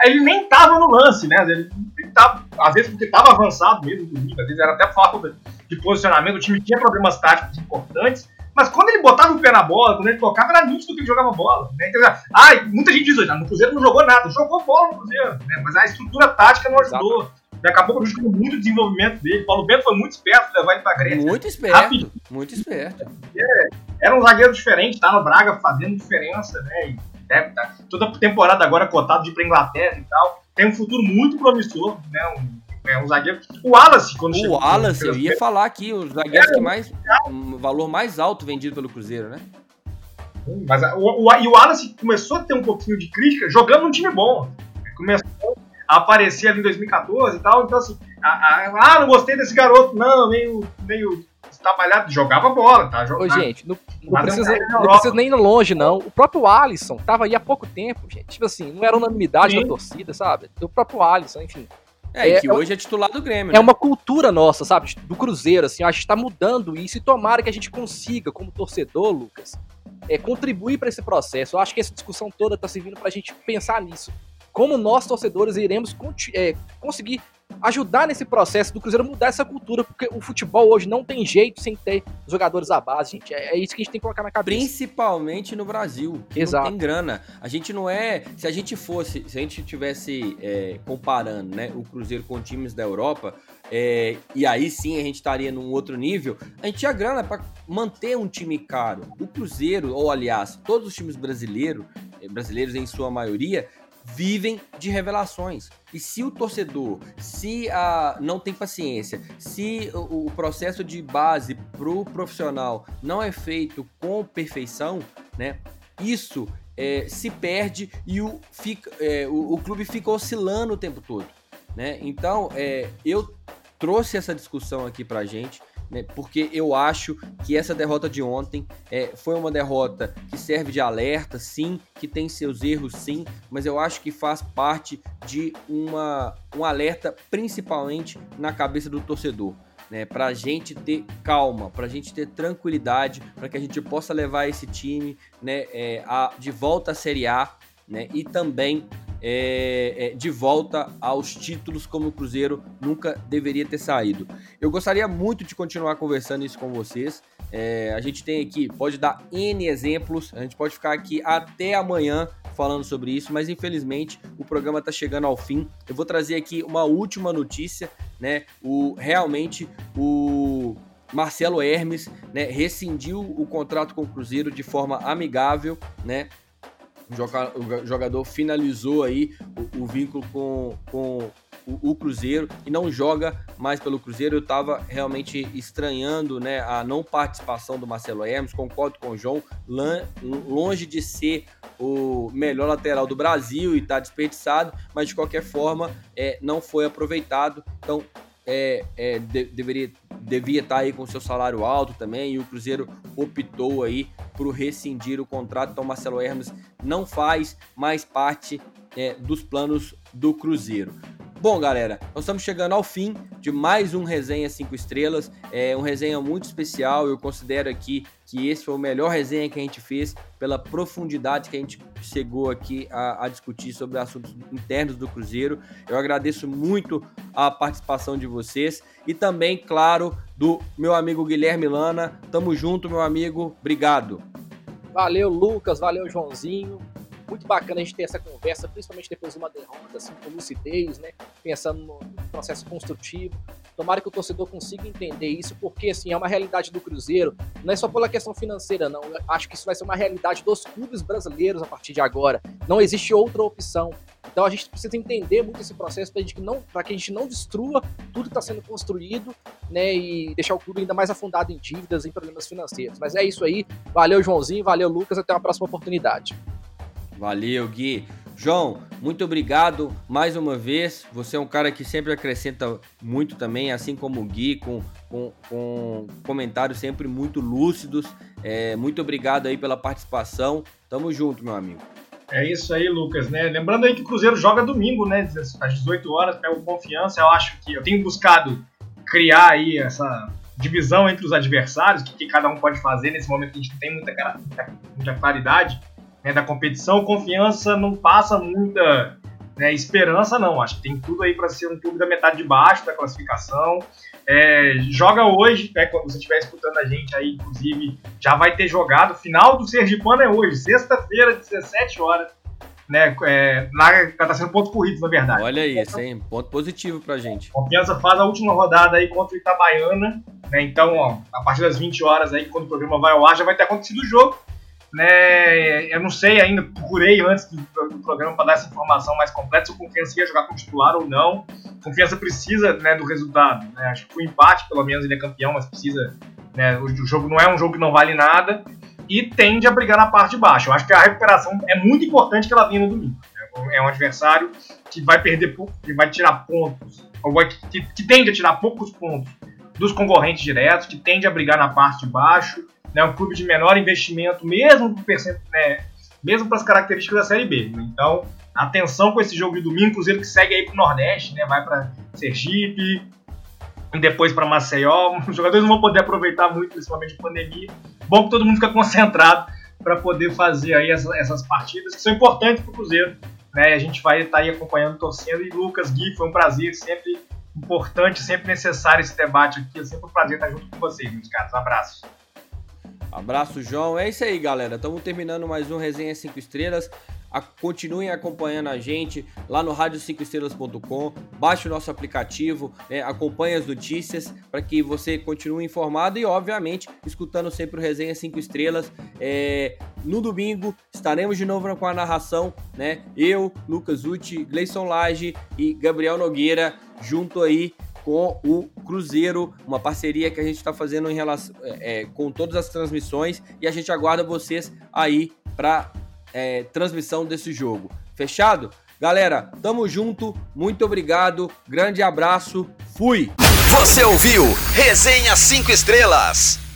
Ele nem tava no lance, né? Ele, ele tava, às vezes porque tava avançado mesmo, às vezes era até falta de posicionamento, o time tinha problemas táticos importantes, mas quando ele botava o pé na bola, quando ele tocava, era nítido que ele jogava bola. Né? Então, ah, muita gente diz hoje, no Cruzeiro não jogou nada, jogou bola no Cruzeiro, né? mas a estrutura tática não ajudou. Exato. Daqui a pouco prejudicou muito o desenvolvimento dele. Paulo Bento foi muito esperto levar ele pra Grécia. Muito esperto. Rápido. Muito esperto. É, era um zagueiro diferente, tá no Braga fazendo diferença, né? E deve tá, toda temporada agora cotado de ir pra Inglaterra e tal. Tem um futuro muito promissor, né? Um, é, um zagueiro. O Wallace, quando o chegou. O Wallace, eu ia falar aqui, o zagueiro é, que mais. Um valor mais alto vendido pelo Cruzeiro, né? Mas o, o, e o Wallace começou a ter um pouquinho de crítica jogando num time bom. Começou aparecer ali em 2014 e tal. Então, assim, a, a, ah, não gostei desse garoto, não, meio, meio trabalhado, jogava bola, tá? Ô, Jogava. gente, não, não Mas precisa, não precisa nem ir longe, não. O próprio Alisson tava aí há pouco tempo, gente. Tipo assim, não era unanimidade Sim. da torcida, sabe? O próprio Alisson, enfim. É, e É, que é- hoje é titular do Grêmio. É né? uma cultura nossa, sabe? Do Cruzeiro, assim. A gente tá mudando isso e tomara que a gente consiga, como torcedor, Lucas, é, contribuir para esse processo. Eu acho que essa discussão toda tá servindo pra gente pensar nisso. Como nós, torcedores, iremos é, conseguir ajudar nesse processo do Cruzeiro mudar essa cultura, porque o futebol hoje não tem jeito sem ter jogadores à base, gente. É, é isso que a gente tem que colocar na cabeça. Principalmente no Brasil, que Exato. não tem grana. A gente não é. Se a gente fosse, se a gente tivesse é, comparando né, o Cruzeiro com times da Europa, é, e aí sim a gente estaria num outro nível, a gente tinha grana para manter um time caro. O Cruzeiro, ou aliás, todos os times brasileiros, eh, brasileiros em sua maioria, vivem de revelações. E se o torcedor, se a, não tem paciência, se o, o processo de base pro profissional não é feito com perfeição, né? Isso é, se perde e o, fica, é, o, o clube fica oscilando o tempo todo, né? Então, é, eu trouxe essa discussão aqui pra gente, né? Porque eu acho que essa derrota de ontem é, foi uma derrota que serve de alerta, sim, que tem seus erros, sim, mas eu acho que faz parte de uma, um alerta, principalmente na cabeça do torcedor. Né, para a gente ter calma, para a gente ter tranquilidade, para que a gente possa levar esse time né, é, a- de volta à Série A né, e também é, é, de volta aos títulos como o Cruzeiro nunca deveria ter saído. Eu gostaria muito de continuar conversando isso com vocês. É, a gente tem aqui, pode dar N exemplos, a gente pode ficar aqui até amanhã falando sobre isso, mas infelizmente o programa está chegando ao fim. Eu vou trazer aqui uma última notícia, né? O realmente o Marcelo Hermes, né, rescindiu o contrato com o Cruzeiro de forma amigável, né? O joga- o jogador finalizou aí o, o vínculo com, com o, o Cruzeiro e não joga mais pelo Cruzeiro. Eu estava realmente estranhando né, a não participação do Marcelo Hermes, concordo com o João, longe de ser o melhor lateral do Brasil e está desperdiçado, mas de qualquer forma é, não foi aproveitado. Então é, é, de- deveria devia estar aí com seu salário alto também e o Cruzeiro optou aí por rescindir o contrato. Então Marcelo Hermes não faz mais parte é, dos planos do Cruzeiro. Bom, galera, nós estamos chegando ao fim de mais um Resenha 5 Estrelas. É um resenha muito especial. Eu considero aqui que esse foi o melhor resenha que a gente fez pela profundidade que a gente chegou aqui a, a discutir sobre assuntos internos do Cruzeiro. Eu agradeço muito a participação de vocês e também, claro, do meu amigo Guilherme Lana. Tamo junto, meu amigo. Obrigado. Valeu, Lucas, valeu, Joãozinho. Muito bacana a gente ter essa conversa, principalmente depois de uma derrota, assim, com lucidez, né? Pensando no processo construtivo. Tomara que o torcedor consiga entender isso, porque, assim, é uma realidade do Cruzeiro. Não é só pela questão financeira, não. Eu acho que isso vai ser uma realidade dos clubes brasileiros a partir de agora. Não existe outra opção. Então a gente precisa entender muito esse processo para que, a gente não destrua tudo que está sendo construído, né? E deixar o clube ainda mais afundado em dívidas, em problemas financeiros. Mas é isso aí. Valeu, Joãozinho. Valeu, Lucas. Até uma próxima oportunidade. Valeu, Gui. João, muito obrigado mais uma vez. Você é um cara que sempre acrescenta muito também, assim como o Gui, com, com, com comentários sempre muito lúcidos. É, muito obrigado aí pela participação. Tamo junto, meu amigo. É isso aí, Lucas, né? Lembrando aí que o Cruzeiro joga domingo, né? Às 18 horas, pega o confiança. Eu acho que eu tenho buscado criar aí essa divisão entre os adversários, o que, que cada um pode fazer nesse momento que a gente não tem muita, muita claridade né, da competição. Confiança não passa muita né, esperança, não. Acho que tem tudo aí para ser um clube da metade de baixo da classificação. É, joga hoje, né, quando você estiver escutando a gente aí, inclusive, já vai ter jogado. Final do Sergipano é hoje, sexta-feira, 17 horas. Né, é, na, tá sendo ponto corrido, na verdade. Olha isso, hein? Ponto positivo pra gente. Confiança faz a última rodada aí contra o Itabaiana, né? Então, ó, a partir das 20 horas aí, quando o programa vai ao ar, já vai ter acontecido o jogo, né? Eu não sei ainda, procurei antes do, do programa para dar essa informação mais completa se o Confiança ia jogar como titular ou não. Confiança precisa, né, do resultado, né? Acho que o empate, pelo menos, ele é campeão, mas precisa, né? O, o jogo não é um jogo que não vale nada e tende a brigar na parte de baixo. Eu acho que a recuperação é muito importante que ela venha no domingo. né? É um adversário que vai perder pouco, que vai tirar pontos, ou vai, que, que tende a tirar poucos pontos dos concorrentes diretos, que tende a brigar na parte de baixo, né, um clube de menor investimento, mesmo né, mesmo para as características da Série B. Né? Então, atenção com esse jogo de domingo, Cruzeiro que segue aí para o Nordeste, né, vai para Sergipe, e depois para Maceió. Os jogadores não vão poder aproveitar muito, principalmente de pandemia. Bom que todo mundo fica concentrado para poder fazer aí essas, essas, partidas que são importantes para o Cruzeiro. Né? A gente vai estar tá aí acompanhando, torcendo. E Lucas, Gui, foi um prazer, sempre importante, sempre necessário esse debate aqui. É sempre um prazer estar junto com vocês, meus caros. Abraço. Abraço, João. É isso aí, galera. Estamos terminando mais um Resenha 5 Estrelas. A, continuem acompanhando a gente lá no rádio5estrelas.com, baixe o nosso aplicativo, né, acompanhe as notícias para que você continue informado e, obviamente, escutando sempre o Resenha 5 Estrelas. É, no domingo estaremos de novo com a narração, né? Eu, Lucas Uti, Gleison Lage e Gabriel Nogueira, junto aí com o Cruzeiro, uma parceria que a gente está fazendo em relação é, é, com todas as transmissões e a gente aguarda vocês aí para é, transmissão desse jogo. Fechado? Galera, tamo junto, muito obrigado, grande abraço, fui! Você ouviu Resenha 5 Estrelas.